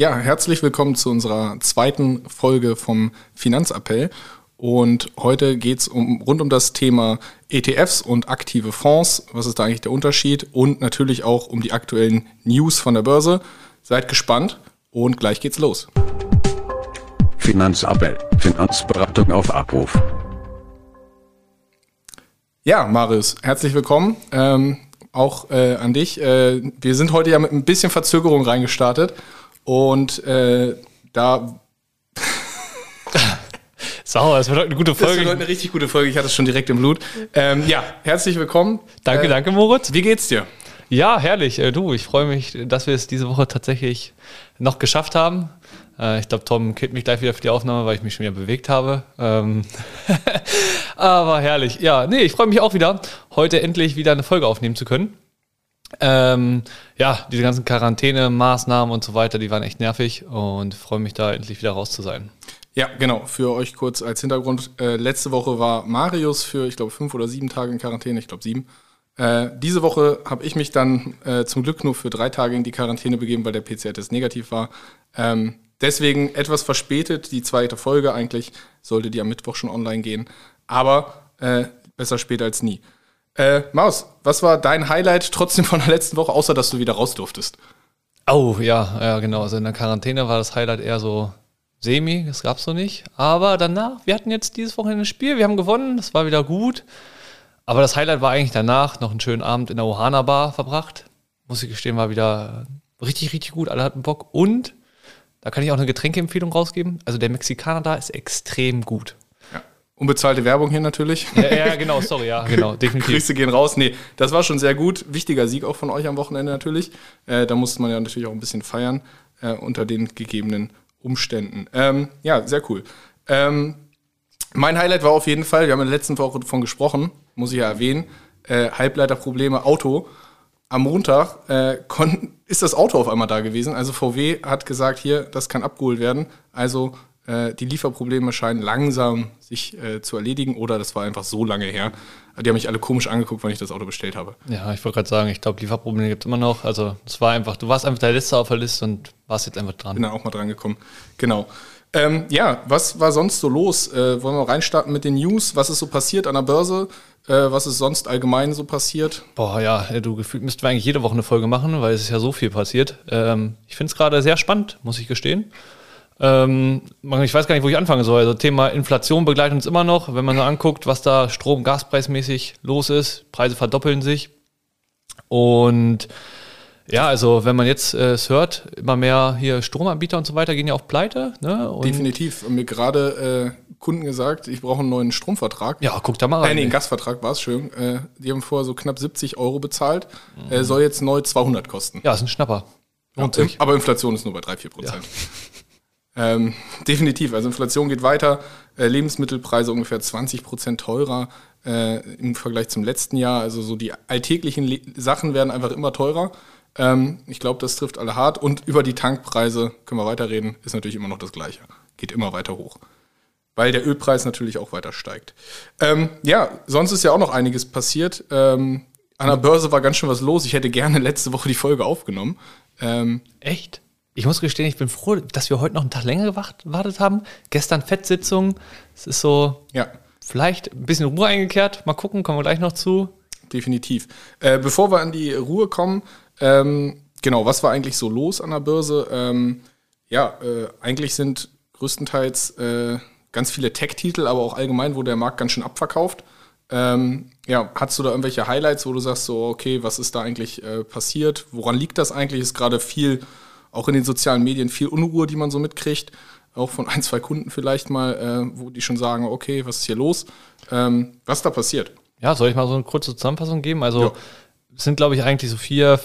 Ja, herzlich willkommen zu unserer zweiten Folge vom Finanzappell. Und heute geht es um, rund um das Thema ETFs und aktive Fonds. Was ist da eigentlich der Unterschied? Und natürlich auch um die aktuellen News von der Börse. Seid gespannt und gleich geht's los. Finanzappell, Finanzberatung auf Abruf. Ja, Marius, herzlich willkommen. Ähm, auch äh, an dich. Äh, wir sind heute ja mit ein bisschen Verzögerung reingestartet. Und äh, da. Sauer, es wird heute eine gute Folge. Es wird heute eine richtig gute Folge. Ich hatte es schon direkt im Blut. Ähm, ja, herzlich willkommen. Danke, äh, danke, Moritz. Wie geht's dir? Ja, herrlich. Äh, du, ich freue mich, dass wir es diese Woche tatsächlich noch geschafft haben. Äh, ich glaube, Tom killt mich gleich wieder für die Aufnahme, weil ich mich schon wieder bewegt habe. Ähm Aber herrlich. Ja, nee, ich freue mich auch wieder, heute endlich wieder eine Folge aufnehmen zu können. Ähm, ja, diese ganzen Quarantäne-Maßnahmen und so weiter, die waren echt nervig und freue mich da endlich wieder raus zu sein. Ja, genau. Für euch kurz als Hintergrund. Äh, letzte Woche war Marius für, ich glaube, fünf oder sieben Tage in Quarantäne. Ich glaube, sieben. Äh, diese Woche habe ich mich dann äh, zum Glück nur für drei Tage in die Quarantäne begeben, weil der PCR-Test negativ war. Ähm, deswegen etwas verspätet. Die zweite Folge eigentlich sollte die am Mittwoch schon online gehen. Aber äh, besser später als nie. Äh, Maus, was war dein Highlight trotzdem von der letzten Woche, außer dass du wieder raus durftest? Oh, ja, ja, genau. Also in der Quarantäne war das Highlight eher so semi, das gab's so nicht. Aber danach, wir hatten jetzt dieses Wochenende ein Spiel, wir haben gewonnen, das war wieder gut. Aber das Highlight war eigentlich danach noch einen schönen Abend in der Ohana Bar verbracht. Muss ich gestehen, war wieder richtig, richtig gut. Alle hatten Bock. Und da kann ich auch eine Getränkeempfehlung rausgeben. Also der Mexikaner da ist extrem gut. Unbezahlte Werbung hier natürlich. Ja, ja, genau, sorry, ja, genau, definitiv. Grüße gehen raus. Nee, das war schon sehr gut. Wichtiger Sieg auch von euch am Wochenende natürlich. Äh, da musste man ja natürlich auch ein bisschen feiern äh, unter den gegebenen Umständen. Ähm, ja, sehr cool. Ähm, mein Highlight war auf jeden Fall, wir haben in der letzten Woche davon gesprochen, muss ich ja erwähnen, äh, Halbleiterprobleme Auto. Am Montag äh, ist das Auto auf einmal da gewesen. Also VW hat gesagt, hier, das kann abgeholt werden. Also äh, die Lieferprobleme scheinen langsam sich äh, zu erledigen oder das war einfach so lange her. Die haben mich alle komisch angeguckt, wann ich das Auto bestellt habe. Ja, ich wollte gerade sagen, ich glaube, Lieferprobleme gibt es immer noch. Also es war einfach, du warst einfach der Letzte auf der Liste und warst jetzt einfach dran. Bin dann auch mal dran gekommen. Genau. Ähm, ja, was war sonst so los? Äh, wollen wir reinstarten mit den News? Was ist so passiert an der Börse? Äh, was ist sonst allgemein so passiert? Boah, ja, du gefühlt müssten wir eigentlich jede Woche eine Folge machen, weil es ist ja so viel passiert. Ähm, ich finde es gerade sehr spannend, muss ich gestehen. Ähm, ich weiß gar nicht, wo ich anfangen soll. Also Thema Inflation begleitet uns immer noch. Wenn man so anguckt, was da Strom-, Gaspreismäßig los ist, Preise verdoppeln sich. Und ja, also wenn man jetzt äh, es hört, immer mehr hier Stromanbieter und so weiter gehen ja auch pleite. Ne? Und Definitiv. Und mir gerade äh, Kunden gesagt, ich brauche einen neuen Stromvertrag. Ja, guck da mal rein. Äh, nee, einen Gasvertrag war es schön. Äh, die haben vorher so knapp 70 Euro bezahlt. Mhm. Soll jetzt neu 200 kosten. Ja, ist ein Schnapper. Ja. Aber Inflation ist nur bei 3, 4 Prozent. Ja. Ähm, definitiv. Also Inflation geht weiter. Äh, Lebensmittelpreise ungefähr 20 Prozent teurer äh, im Vergleich zum letzten Jahr. Also so die alltäglichen Le Sachen werden einfach immer teurer. Ähm, ich glaube, das trifft alle hart. Und über die Tankpreise können wir weiterreden. Ist natürlich immer noch das Gleiche. Geht immer weiter hoch. Weil der Ölpreis natürlich auch weiter steigt. Ähm, ja, sonst ist ja auch noch einiges passiert. Ähm, an der Börse war ganz schön was los. Ich hätte gerne letzte Woche die Folge aufgenommen. Ähm, Echt? Ich muss gestehen, ich bin froh, dass wir heute noch einen Tag länger gewartet haben. Gestern Fettsitzung. Es ist so, ja. vielleicht ein bisschen Ruhe eingekehrt. Mal gucken, kommen wir gleich noch zu. Definitiv. Äh, bevor wir an die Ruhe kommen, ähm, genau, was war eigentlich so los an der Börse? Ähm, ja, äh, eigentlich sind größtenteils äh, ganz viele Tech-Titel, aber auch allgemein wurde der Markt ganz schön abverkauft. Ähm, ja, hast du da irgendwelche Highlights, wo du sagst, so, okay, was ist da eigentlich äh, passiert? Woran liegt das eigentlich? Ist gerade viel auch in den sozialen Medien viel Unruhe, die man so mitkriegt. Auch von ein, zwei Kunden vielleicht mal, äh, wo die schon sagen, okay, was ist hier los? Ähm, was da passiert? Ja, soll ich mal so eine kurze Zusammenfassung geben? Also es sind, glaube ich, eigentlich so vier.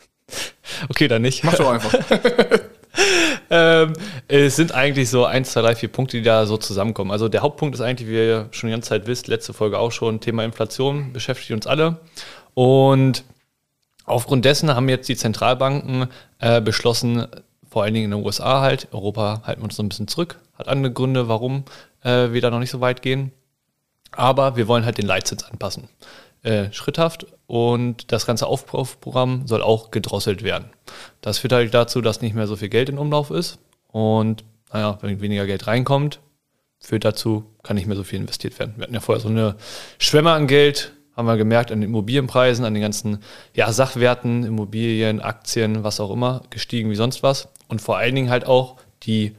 okay, dann nicht. Mach doch einfach. ähm, es sind eigentlich so eins, zwei, drei, vier Punkte, die da so zusammenkommen. Also der Hauptpunkt ist eigentlich, wie ihr schon die ganze Zeit wisst, letzte Folge auch schon, Thema Inflation beschäftigt uns alle. Und Aufgrund dessen haben jetzt die Zentralbanken äh, beschlossen, vor allen Dingen in den USA halt, Europa halten wir uns so ein bisschen zurück, hat andere Gründe, warum äh, wir da noch nicht so weit gehen. Aber wir wollen halt den Leitzins anpassen. äh, schritthaft und das ganze Aufkaufprogramm soll auch gedrosselt werden. Das führt halt dazu, dass nicht mehr so viel Geld in Umlauf ist und naja, wenn weniger Geld reinkommt, führt dazu, kann nicht mehr so viel investiert werden. Wir hatten ja vorher so eine Schwemme an Geld, haben wir gemerkt, an den Immobilienpreisen, an den ganzen ja, Sachwerten, Immobilien, Aktien, was auch immer, gestiegen wie sonst was. Und vor allen Dingen halt auch die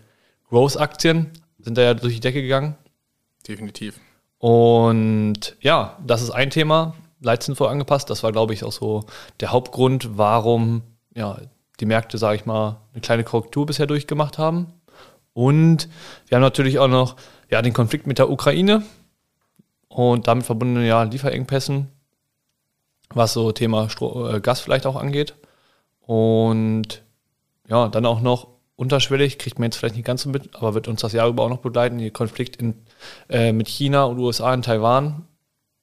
Growth-Aktien sind da ja durch die Decke gegangen. Definitiv. Und ja, das ist ein Thema, Leitzinsen angepasst. Das war, glaube ich, auch so der Hauptgrund, warum ja, die Märkte, sage ich mal, eine kleine Korrektur bisher durchgemacht haben. Und wir haben natürlich auch noch ja, den Konflikt mit der Ukraine und damit verbundene ja, Lieferengpässen, was so Thema Stro äh, Gas vielleicht auch angeht. Und ja, dann auch noch unterschwellig, kriegt man jetzt vielleicht nicht ganz so mit, aber wird uns das Jahr über auch noch begleiten, der Konflikt in, äh, mit China und USA in Taiwan.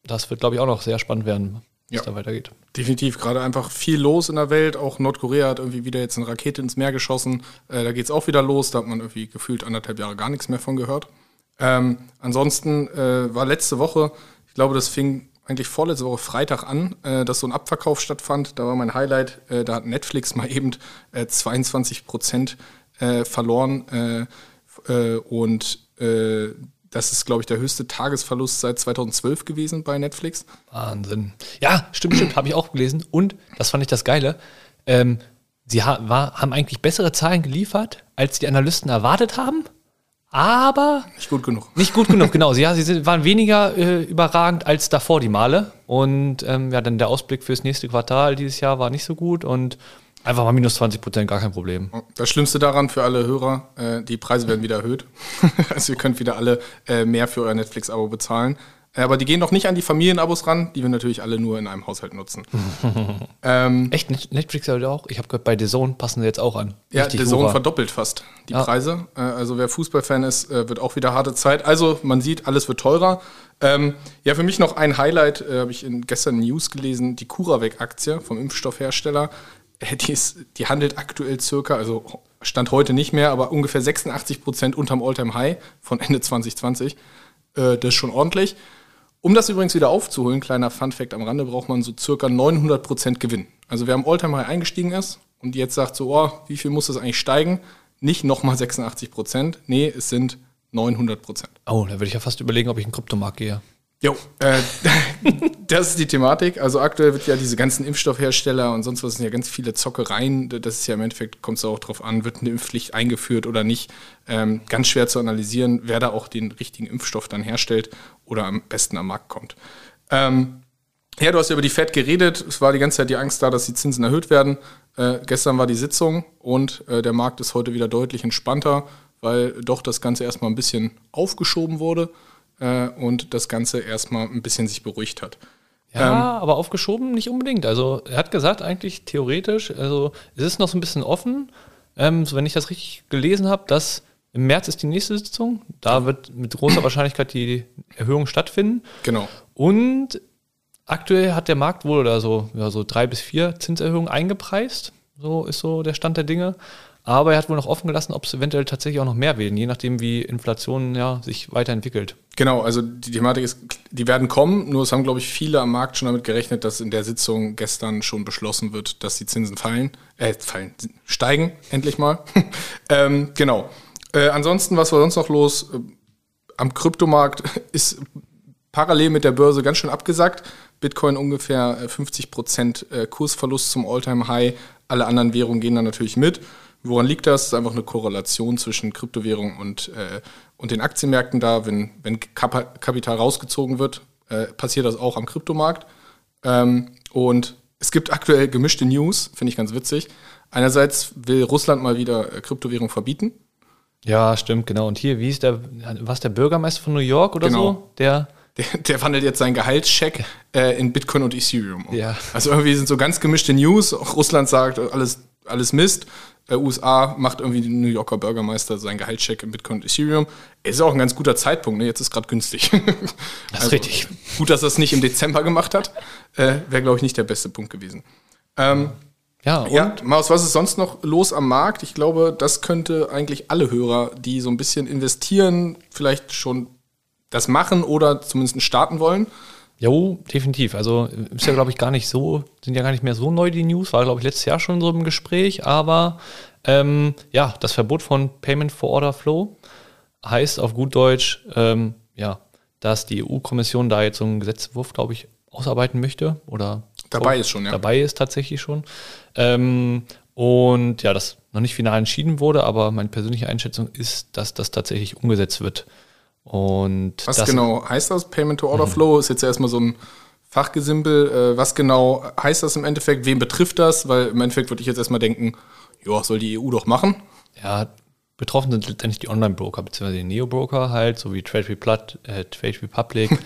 Das wird, glaube ich, auch noch sehr spannend werden, wie es Ja. da weitergeht. Definitiv, gerade einfach viel los in der Welt. Auch Nordkorea hat irgendwie wieder jetzt eine Rakete ins Meer geschossen. Äh, da geht es auch wieder los. Da hat man irgendwie gefühlt anderthalb Jahre gar nichts mehr von gehört. Ähm, ansonsten äh, war letzte Woche, ich glaube, das fing eigentlich vorletzte Woche Freitag an, äh, dass so ein Abverkauf stattfand. Da war mein Highlight, äh, da hat Netflix mal eben äh, 22 Prozent äh, verloren. Äh, äh, und äh, das ist, glaube ich, der höchste Tagesverlust seit 2012 gewesen bei Netflix. Wahnsinn. Ja, stimmt, stimmt, habe ich auch gelesen. Und, das fand ich das Geile, ähm, sie ha war, haben eigentlich bessere Zahlen geliefert, als die Analysten erwartet haben, aber Nicht gut genug. nicht gut genug, genau. Sie, ja, sie sind, waren weniger äh, überragend als davor die Male. Und ähm, ja, dann der Ausblick fürs nächste Quartal dieses Jahr war nicht so gut und einfach mal minus 20 Prozent, gar kein Problem. Das Schlimmste daran für alle Hörer, äh, die Preise werden wieder erhöht. also ihr könnt wieder alle äh, mehr für euer Netflix-Abo bezahlen. Äh, Aber die gehen noch nicht an die Familienabos ran, die wir natürlich alle nur in einem Haushalt nutzen. ähm, Echt, Net- Netflix halt auch? Ich habe gehört, bei The Zone passen sie jetzt auch an. ja, Richtig Sohn Hurra. verdoppelt fast die Ja. Preise. Äh, also wer Fußballfan ist, äh, wird auch wieder harte Zeit. Also man sieht, alles wird teurer. Ähm, ja, für mich noch ein Highlight, äh, habe ich in, gestern in News gelesen, die CuraVac-Aktie vom Impfstoffhersteller. Äh, Die, ist, die handelt aktuell circa, also Stand heute nicht mehr, aber ungefähr 86 Prozent unterm All-Time-High von Ende 2020. Äh, das ist schon ordentlich. Um das übrigens wieder aufzuholen, kleiner Fun-Fact am Rande, braucht man so circa 900 Prozent Gewinn. Also wer am All-Time-High eingestiegen ist und jetzt sagt so, oh, wie viel muss das eigentlich steigen? Nicht nochmal 86 Prozent, nee, es sind 900 Prozent. Oh, da würde ich ja fast überlegen, ob ich in den Kryptomarkt gehe. Jo, äh, das ist die Thematik. Also aktuell wird ja diese ganzen Impfstoffhersteller und sonst was sind ja ganz viele Zockereien. Das ist ja im Endeffekt, kommt es auch drauf an, wird eine Impfpflicht eingeführt oder nicht. Ähm, ganz schwer zu analysieren, wer da auch den richtigen Impfstoff dann herstellt oder am besten am Markt kommt. Ähm, ja, du hast ja über die Fed geredet. Es war die ganze Zeit die Angst da, dass die Zinsen erhöht werden. Äh, gestern war die Sitzung und äh, der Markt ist heute wieder deutlich entspannter, weil doch das Ganze erstmal ein bisschen aufgeschoben wurde äh, und das Ganze erstmal ein bisschen sich beruhigt hat. Ja, aber aufgeschoben nicht unbedingt. Also er hat gesagt, eigentlich theoretisch, also es ist noch so ein bisschen offen. Ähm, so wenn ich das richtig gelesen habe, dass im März ist die nächste Sitzung. Da wird mit großer Wahrscheinlichkeit die Erhöhung stattfinden. Genau. Und aktuell hat der Markt wohl oder so, ja, so drei bis vier Zinserhöhungen eingepreist. So ist so der Stand der Dinge. Aber er hat wohl noch offen gelassen, ob es eventuell tatsächlich auch noch mehr werden, je nachdem, wie Inflation ja, sich weiterentwickelt. Genau, also die Thematik ist, die werden kommen, nur es haben, glaube ich, viele am Markt schon damit gerechnet, dass in der Sitzung gestern schon beschlossen wird, dass die Zinsen fallen, äh, fallen, steigen, endlich mal. ähm, genau. Äh, ansonsten, was war sonst noch los? Äh, am Kryptomarkt ist parallel mit der Börse ganz schön abgesackt. Bitcoin ungefähr äh, 50 Prozent äh, Kursverlust zum Alltime-High. Alle anderen Währungen gehen dann natürlich mit. Woran liegt das? Das ist einfach eine Korrelation zwischen Kryptowährung und, äh, und den Aktienmärkten da. Wenn, wenn Kap Kapital rausgezogen wird, äh, passiert das auch am Kryptomarkt. Ähm, und es gibt aktuell gemischte News, finde ich ganz witzig. Einerseits will Russland mal wieder äh, Kryptowährung verbieten. Ja, stimmt, genau. Und hier, wie ist der, was der Bürgermeister von New York oder Genau. so? Der, Der, der wandelt jetzt seinen Gehaltscheck äh, in Bitcoin und Ethereum um. Ja. Also irgendwie sind so ganz gemischte News. Auch Russland sagt, alles, alles Mist. Äh, USA macht irgendwie den New Yorker Bürgermeister seinen Gehaltscheck in Bitcoin und Ethereum. Ist auch ein ganz guter Zeitpunkt, ne? Jetzt ist gerade günstig. Das ist richtig. Gut, dass er es nicht im Dezember gemacht hat. Äh, Wäre, glaube ich, nicht der beste Punkt gewesen. Ähm, ja, und ja, Maus, was ist sonst noch los am Markt? Ich glaube, das könnte eigentlich alle Hörer, die so ein bisschen investieren, vielleicht schon das machen oder zumindest starten wollen. Jo, definitiv. Also ist ja, glaube ich, gar nicht so, sind ja gar nicht mehr so neu die News, war, glaube ich, letztes Jahr schon so im Gespräch, aber ähm, ja, das Verbot von Payment for Order Flow heißt auf gut Deutsch, ähm, ja, dass die EU-Kommission da jetzt so einen Gesetzentwurf, glaube ich, ausarbeiten möchte oder Dabei ist schon, ja. Dabei ist tatsächlich schon. Ähm, und ja, das noch nicht final entschieden wurde, aber meine persönliche Einschätzung ist, dass das tatsächlich umgesetzt wird. Und Was genau heißt das? Payment to Order Flow ist jetzt erstmal so ein Fachgesimpel. Äh, was genau heißt das im Endeffekt? Wen betrifft das? Weil im Endeffekt würde ich jetzt erstmal denken, ja, soll die EU doch machen. Ja, betroffen sind letztendlich die Online-Broker, beziehungsweise die Neo-Broker halt, so wie Trade, Replat, äh, Trade Republic.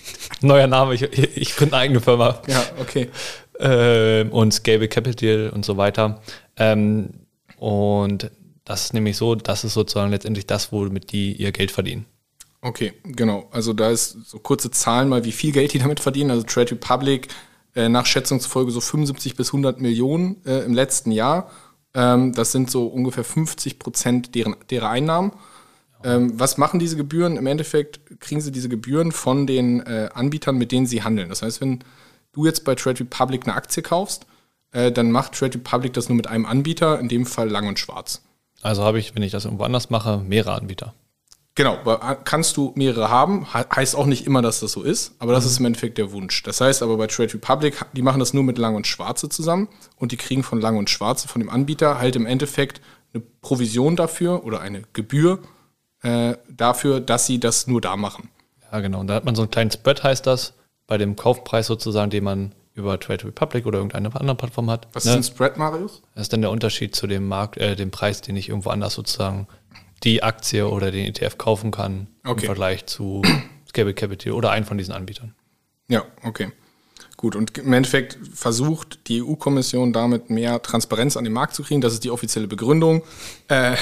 Neuer Name, ich, ich gründe eine eigene Firma. Ja, okay. ähm, und Scalable Capital und so weiter. Ähm, und das ist nämlich so, das ist sozusagen letztendlich das, womit die ihr Geld verdienen. Okay, genau. Also da ist so kurze Zahlen mal, wie viel Geld die damit verdienen. Also Trade Republic äh, nach Schätzung zufolge so 75 bis 100 Millionen äh, im letzten Jahr. Ähm, das sind so ungefähr 50 Prozent deren, derer Einnahmen. Ähm, was machen diese Gebühren? Im Endeffekt kriegen sie diese Gebühren von den äh, Anbietern, mit denen sie handeln. Das heißt, wenn du jetzt bei Trade Republic eine Aktie kaufst, äh, dann macht Trade Republic das nur mit einem Anbieter, in dem Fall Lang und Schwarz. Also habe ich, wenn ich das irgendwo anders mache, mehrere Anbieter. Genau, kannst du mehrere haben, he- heißt auch nicht immer, dass das so ist, aber das ist im Endeffekt der Wunsch. Das heißt aber bei Trade Republic, die machen das nur mit Lang und Schwarze zusammen und die kriegen von Lang und Schwarze, von dem Anbieter, halt im Endeffekt eine Provision dafür oder eine Gebühr äh, dafür, dass sie das nur da machen. Ja, genau. Und da hat man so einen kleinen Spread, heißt das, bei dem Kaufpreis sozusagen, den man über Trade Republic oder irgendeine andere Plattform hat. Was Ne? ist ein Spread, Marius? Das ist dann der Unterschied zu dem Markt, äh, dem Preis, den ich irgendwo anders sozusagen die Aktie oder den ETF kaufen kann Okay. im Vergleich zu Scalable Capital oder einen von diesen Anbietern. Ja, okay. Gut, und im Endeffekt versucht die EU-Kommission damit mehr Transparenz an den Markt zu kriegen. Das ist die offizielle Begründung. Äh,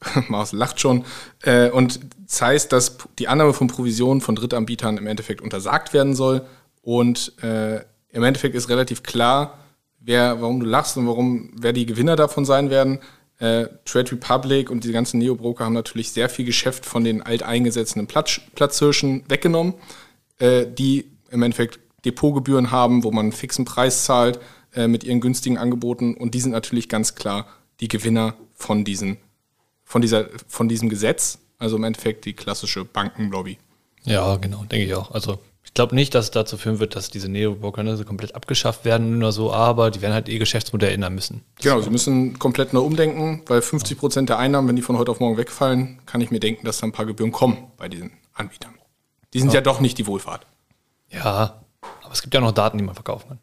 Mars lacht schon. Äh, und das heißt, dass die Annahme von Provisionen von Drittanbietern im Endeffekt untersagt werden soll. Und äh, im Endeffekt ist relativ klar, wer, warum du lachst und warum, wer die Gewinner davon sein werden. Äh, Trade Republic und die ganzen Neo-Broker haben natürlich sehr viel Geschäft von den alteingesetzten Platz, Platzhirschen weggenommen, äh, die im Endeffekt Depotgebühren haben, wo man einen fixen Preis zahlt äh, mit ihren günstigen Angeboten. Und die sind natürlich ganz klar die Gewinner von, diesen, von, dieser, von diesem Gesetz. Also im Endeffekt die klassische Bankenlobby. Ja, genau, denke ich auch. Also ich glaube nicht, dass es dazu führen wird, dass diese Neo-Broker ne, komplett abgeschafft werden oder so, aber die werden halt ihr Geschäftsmodell ändern müssen. Genau, sie müssen komplett neu umdenken, weil 50 Prozent der Einnahmen, wenn die von heute auf morgen wegfallen, kann ich mir denken, dass da ein paar Gebühren kommen bei diesen Anbietern. Die sind ja, doch nicht die Wohlfahrt. Ja, aber es gibt ja noch Daten, die man verkaufen kann.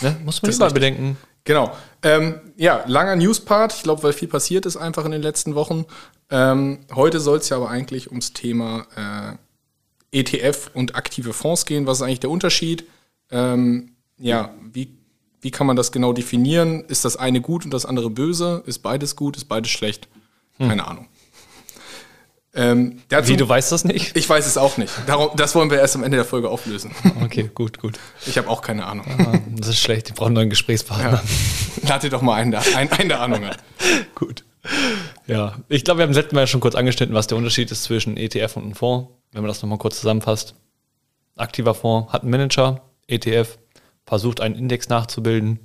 Ne? Muss man Das richtig. bedenken. Genau. Ähm, ja, langer Newspart. Ich glaube, weil viel passiert ist einfach in den letzten Wochen. Ähm, heute soll es ja aber eigentlich ums Thema äh, ETF und aktive Fonds gehen. Was ist eigentlich der Unterschied? Ähm, ja, wie, wie kann man das genau definieren? Ist das eine gut und das andere böse? Ist beides gut? Ist beides schlecht? Keine Ahnung. Ähm, dazu, Wie, du weißt das nicht? ich weiß es auch nicht. Darum, das wollen wir erst am Ende der Folge auflösen. Okay, gut, gut. Ich habe auch keine Ahnung. Ah, Das ist schlecht, die brauchen einen neuen Gesprächspartner. Ja. Lade doch mal einen, da, einen, einen der Ahnung an. Gut. Ja, ich glaube, wir haben letztes Mal schon kurz angeschnitten, was der Unterschied ist zwischen ETF und einem Fonds. Wenn man das nochmal kurz zusammenfasst. Aktiver Fonds hat einen Manager, ETF versucht einen Index nachzubilden.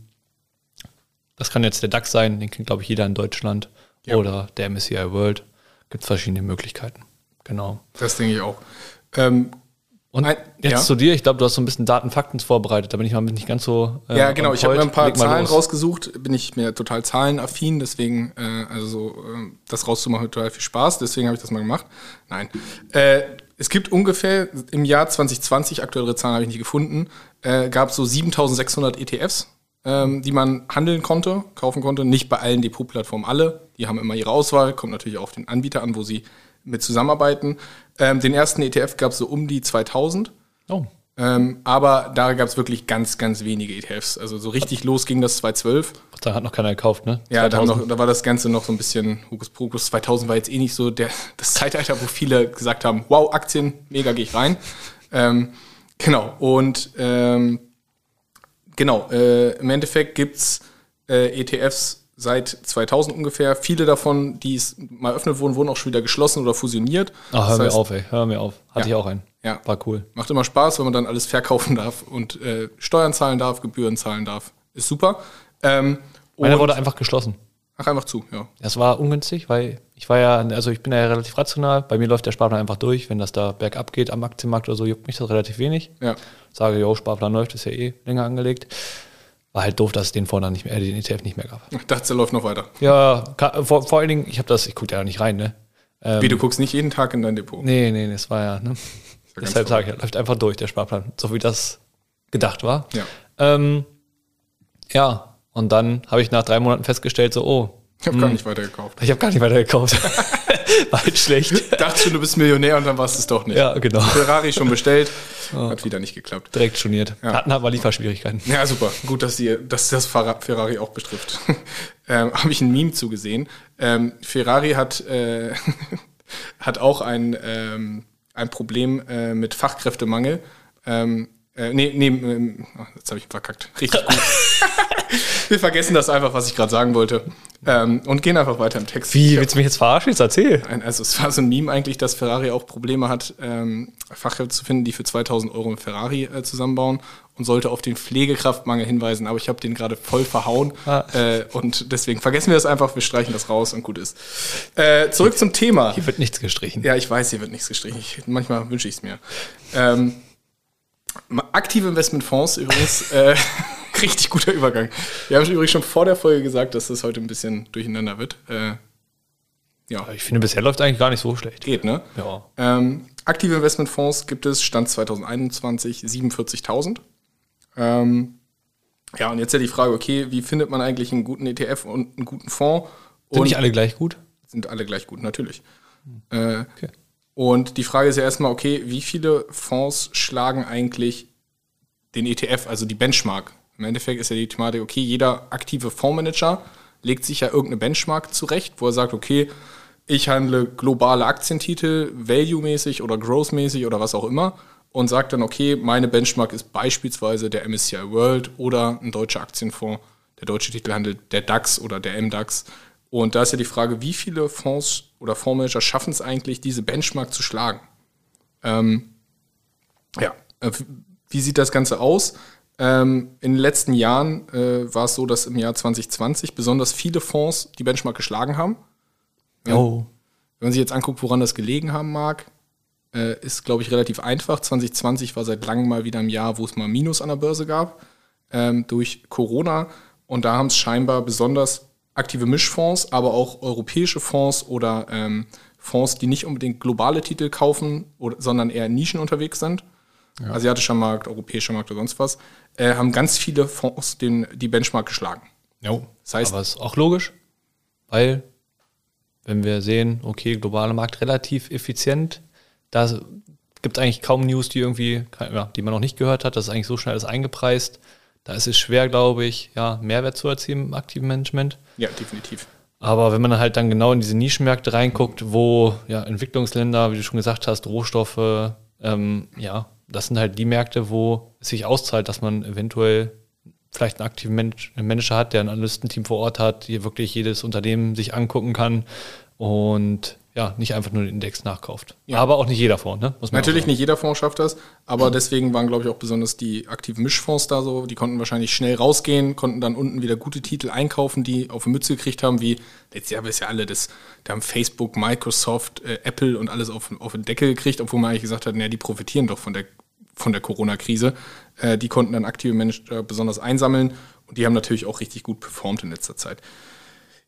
Das kann jetzt der DAX sein, den kennt, glaube ich, jeder in Deutschland. Ja. Oder der MSCI World. Gibt es verschiedene Möglichkeiten. Genau. Das denke ich auch. Ähm, Und Ein- jetzt ja. zu dir, ich glaube, du hast so ein bisschen Daten, Fakten vorbereitet, da bin ich mal nicht ganz so. äh, ja, genau. Ich habe mir ein paar Zahlen los. rausgesucht. Bin ich mir total zahlenaffin, deswegen, äh, also so, äh, das rauszumachen hat total viel Spaß. Deswegen habe ich das mal gemacht. Nein. Es gibt ungefähr im Jahr 2020, aktuellere Zahlen habe ich nicht gefunden, äh, gab es so 7600 ETFs, ähm, die man handeln konnte, kaufen konnte. Nicht bei allen Depotplattformen alle. Die haben immer ihre Auswahl. Kommt natürlich auch auf den Anbieter an, wo sie mit zusammenarbeiten. Ähm, den ersten ETF gab es so um die 2000. Oh, Ähm, aber da gab es wirklich ganz, ganz wenige ETFs. Also so richtig los ging das 2012. da hat noch keiner gekauft, ne? Ja, da, haben 2000. noch, da war das Ganze noch so ein bisschen Hokuspokus. 2000 war jetzt eh nicht so der, das Zeitalter, wo viele gesagt haben, wow, Aktien, mega, gehe ich rein. Ähm, genau, und ähm, genau, äh, im Endeffekt gibt's äh, ETFs seit 2000 ungefähr. Viele davon, die es mal eröffnet wurden, wurden auch schon wieder geschlossen oder fusioniert. Ach, hör Das mir heißt, auf, ey. Hör mir auf. Hatte Ja. ich auch einen. Ja. War cool. Macht immer Spaß, wenn man dann alles verkaufen darf und äh, Steuern zahlen darf, Gebühren zahlen darf. Ist super. Ähm, Meiner wurde einfach geschlossen. Ach, einfach zu, ja. Das war ungünstig, weil ich war ja, also ich bin ja relativ rational. Bei mir läuft der Sparplan einfach durch. Wenn das da bergab geht am Aktienmarkt oder so, juckt mich das relativ wenig. Ja. Sage, jo, Sparplan läuft, ist ja eh länger angelegt. War halt doof, dass es den vorne nicht mehr, äh, den ETF nicht mehr gab. Ich dachte, der läuft noch weiter. Ja, vor, vor allen Dingen, ich habe das, ich gucke da nicht rein, ne? Wie, du guckst nicht jeden Tag in dein Depot. Nee, nee, das war ja, ne? ganz Deshalb sage ich, ja, läuft einfach durch, der Sparplan, so wie das gedacht war. Ja. Ähm, ja, und dann habe ich nach drei Monaten festgestellt, so, oh, Ich habe gar nicht weitergekauft. ich habe gar nicht weiter gekauft. war halt schlecht. Dachte schon, du bist Millionär und dann warst es doch nicht. Ja, genau. Ferrari schon bestellt. Hat wieder nicht geklappt. Direkt storniert. Ja. Hatten aber Lieferschwierigkeiten. Ja, super. Gut, dass, die, dass das Ferra- Ferrari auch betrifft. ähm, Habe ich ein Meme zugesehen. Ähm, Ferrari hat, äh, hat auch ein, ähm, ein Problem äh, mit Fachkräftemangel. Ähm, äh, nee, nee, ähm, ach, jetzt habe ich verkackt. Richtig gut. Wir vergessen das einfach, was ich gerade sagen wollte. Ähm, und gehen einfach weiter im Text. Wie, willst du mich jetzt verarschen? Jetzt erzähl. ein, also es war so ein Meme eigentlich, dass Ferrari auch Probleme hat, ähm, Fachkräfte zu finden, die für 2000 Euro einen Ferrari äh, zusammenbauen und sollte auf den Pflegekraftmangel hinweisen, aber ich habe den gerade voll verhauen Ah. äh, und deswegen vergessen wir das einfach, wir streichen das raus und gut ist. Äh, zurück zum Thema. Hier wird nichts gestrichen. Ja, ich weiß, hier wird nichts gestrichen. Ich, manchmal wünsche ich es mir. Ähm, aktive Investmentfonds übrigens, äh, richtig guter Übergang. Wir haben übrigens schon vor der Folge gesagt, dass das heute ein bisschen durcheinander wird. Äh, ja, Ich finde, bisher läuft eigentlich gar nicht so schlecht. geht, ne? Ja. Ähm, aktive Investmentfonds gibt es Stand 2021 47.000. Ähm, ja, und jetzt ja die Frage, okay, wie findet man eigentlich einen guten ETF und einen guten Fonds? Sind und nicht alle gleich gut? sind alle gleich gut, natürlich. Äh, Okay. und die Frage ist ja erstmal, okay, wie viele Fonds schlagen eigentlich den ETF, also die Benchmark? Im Endeffekt ist ja die Thematik, okay, jeder aktive Fondsmanager legt sich ja irgendeine Benchmark zurecht, wo er sagt, okay, ich handle globale Aktientitel, value-mäßig oder growth-mäßig oder was auch immer und sagt dann, okay, meine Benchmark ist beispielsweise der MSCI World oder ein deutscher Aktienfonds. Der deutsche Titel handelt der DAX oder der MDAX. Und da ist ja die Frage, wie viele Fonds oder Fondsmanager schaffen es eigentlich, diese Benchmark zu schlagen? Ähm, ja, äh, wie sieht das Ganze aus? Ähm, in den letzten Jahren äh, war es so, dass im Jahr 2020 besonders viele Fonds die Benchmark geschlagen haben. Oh. Wenn man sich jetzt anguckt, woran das gelegen haben mag, äh, ist, glaube ich, relativ einfach. 2020 war seit langem mal wieder ein Jahr, wo es mal Minus an der Börse gab, ähm, durch Corona. Und da haben es scheinbar besonders aktive Mischfonds, aber auch europäische Fonds oder ähm, Fonds, die nicht unbedingt globale Titel kaufen, oder, sondern eher in Nischen unterwegs sind. Asiatischer Markt, europäischer Markt oder sonst was, äh, haben ganz viele Fonds den, die Benchmark geschlagen. Jo. Das heißt- aber ist auch logisch, weil wenn wir sehen, okay, globaler Markt relativ effizient, da gibt es eigentlich kaum News, die irgendwie, ja, die man noch nicht gehört hat, das ist eigentlich so schnell alles eingepreist. Da ist es schwer, glaube ich, ja, Mehrwert zu erzielen im aktiven Management. Ja, definitiv. Aber wenn man halt dann genau in diese Nischenmärkte reinguckt, wo ja, Entwicklungsländer, wie du schon gesagt hast, Rohstoffe, ähm, ja, das sind halt die Märkte, wo sich auszahlt, dass man eventuell vielleicht einen aktiven Mensch, einen Manager hat, der ein Analystenteam vor Ort hat, die wirklich jedes Unternehmen sich angucken kann und ja, nicht einfach nur den Index nachkauft. Aber auch nicht jeder Fonds, ne? Muss man Natürlich nicht jeder Fonds schafft das, aber deswegen waren, glaube ich, auch besonders die aktiven Mischfonds da so. Die konnten wahrscheinlich schnell rausgehen, konnten dann unten wieder gute Titel einkaufen, die auf die Mütze gekriegt haben, wie letztes Jahr ja alle das, da haben Facebook, Microsoft, äh, Apple und alles auf, auf den Deckel gekriegt, obwohl man eigentlich gesagt hat, naja, die profitieren doch von der, von der Corona-Krise. Äh, die konnten dann aktive Manager besonders einsammeln und die haben natürlich auch richtig gut performt in letzter Zeit.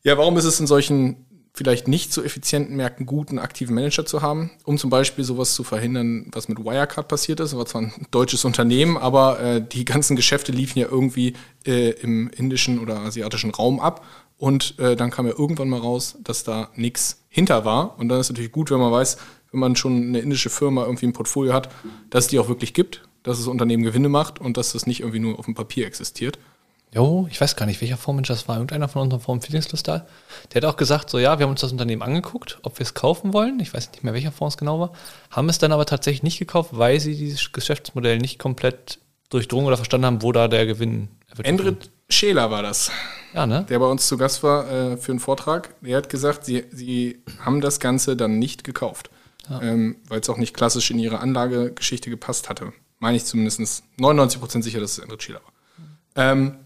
Ja, warum ist es in solchen vielleicht nicht so effizienten Märkten gut, einen aktiven Manager zu haben, um zum Beispiel sowas zu verhindern, was mit Wirecard passiert ist. Das war zwar ein deutsches Unternehmen, aber äh, die ganzen Geschäfte liefen ja irgendwie äh, im indischen oder asiatischen Raum ab. Und äh, dann kam ja irgendwann mal raus, dass da nichts hinter war. Und dann ist es natürlich gut, wenn man weiß, wenn man schon eine indische Firma irgendwie im Portfolio hat, dass es die auch wirklich gibt, dass das Unternehmen Gewinne macht und dass das nicht irgendwie nur auf dem Papier existiert. Jo, ich weiß gar nicht, welcher Fondsmanager das war. Irgendeiner von unserem Fonds da. Der hat auch gesagt, so ja, wir haben uns das Unternehmen angeguckt, ob wir es kaufen wollen. Ich weiß nicht mehr, welcher Fonds es genau war. Haben es dann aber tatsächlich nicht gekauft, weil sie dieses Geschäftsmodell nicht komplett durchdrungen oder verstanden haben, wo da der Gewinn. Endrit Scheler war das. Ja, ne? der bei uns zu Gast war äh, für einen Vortrag, der hat gesagt, sie, sie haben das Ganze dann nicht gekauft, ähm, weil es auch nicht klassisch in ihre Anlagegeschichte gepasst hatte. Meine ich zumindest 99% sicher, dass es André Schieler war. Ähm,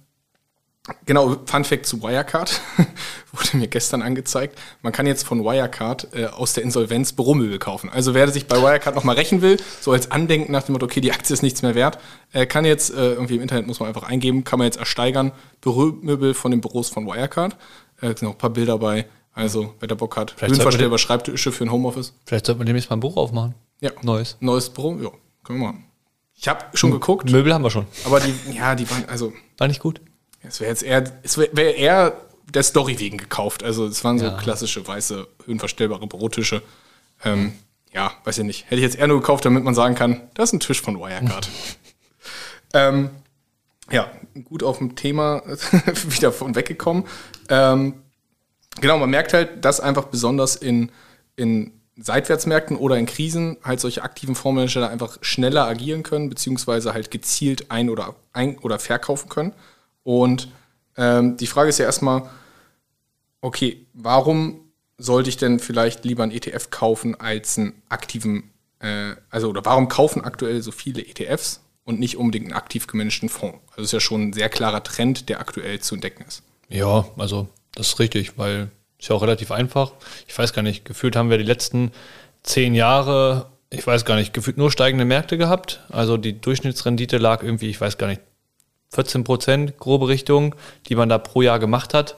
Genau, Fun Fact zu Wirecard. Wurde mir gestern angezeigt. Man kann jetzt von Wirecard äh, aus der Insolvenz Büromöbel kaufen. Also wer sich bei Wirecard nochmal rächen will, so als Andenken nach dem Motto, okay, die Aktie ist nichts mehr wert, äh, kann jetzt, äh, irgendwie im Internet muss man einfach eingeben, kann man jetzt ersteigern, Büromöbel von den Büros von Wirecard. Äh, sind auch ein paar Bilder bei. Also, wer der Bock hat, höhenverstellbar Schreibtische für ein Homeoffice. Vielleicht sollten wir demnächst mal ein Buch aufmachen. Ja. Neues. Neues Büro, ja, können wir machen. Ich habe schon geguckt, Möbel haben wir schon. aber die, ja, die waren, also, War nicht gut. Es wäre jetzt eher, es wäre wär eher der Story wegen gekauft. Also es waren so Ja. klassische weiße, höhenverstellbare Bürotische. Ähm, ja, weiß ich nicht. Hätte ich jetzt eher nur gekauft, damit man sagen kann, das ist ein Tisch von Wirecard. ähm, ja, gut auf dem Thema wieder von weggekommen. Ähm, genau, man merkt halt, dass einfach besonders in, in Seitwärtsmärkten oder in Krisen halt solche aktiven Fondsmanager da einfach schneller agieren können, beziehungsweise halt gezielt ein- oder, ein oder verkaufen können. Und ähm, die Frage ist ja erstmal, okay, warum sollte ich denn vielleicht lieber einen ETF kaufen als einen aktiven, äh, also oder warum kaufen aktuell so viele ETFs und nicht unbedingt einen aktiv gemanagten Fonds? Also ist ja schon ein sehr klarer Trend, der aktuell zu entdecken ist. Ja, also das ist richtig, weil ist ja auch relativ einfach. Ich weiß gar nicht, gefühlt haben wir die letzten zehn Jahre, ich weiß gar nicht, gefühlt nur steigende Märkte gehabt. Also die Durchschnittsrendite lag irgendwie, ich weiß gar nicht, 14 Prozent, grobe Richtung, die man da pro Jahr gemacht hat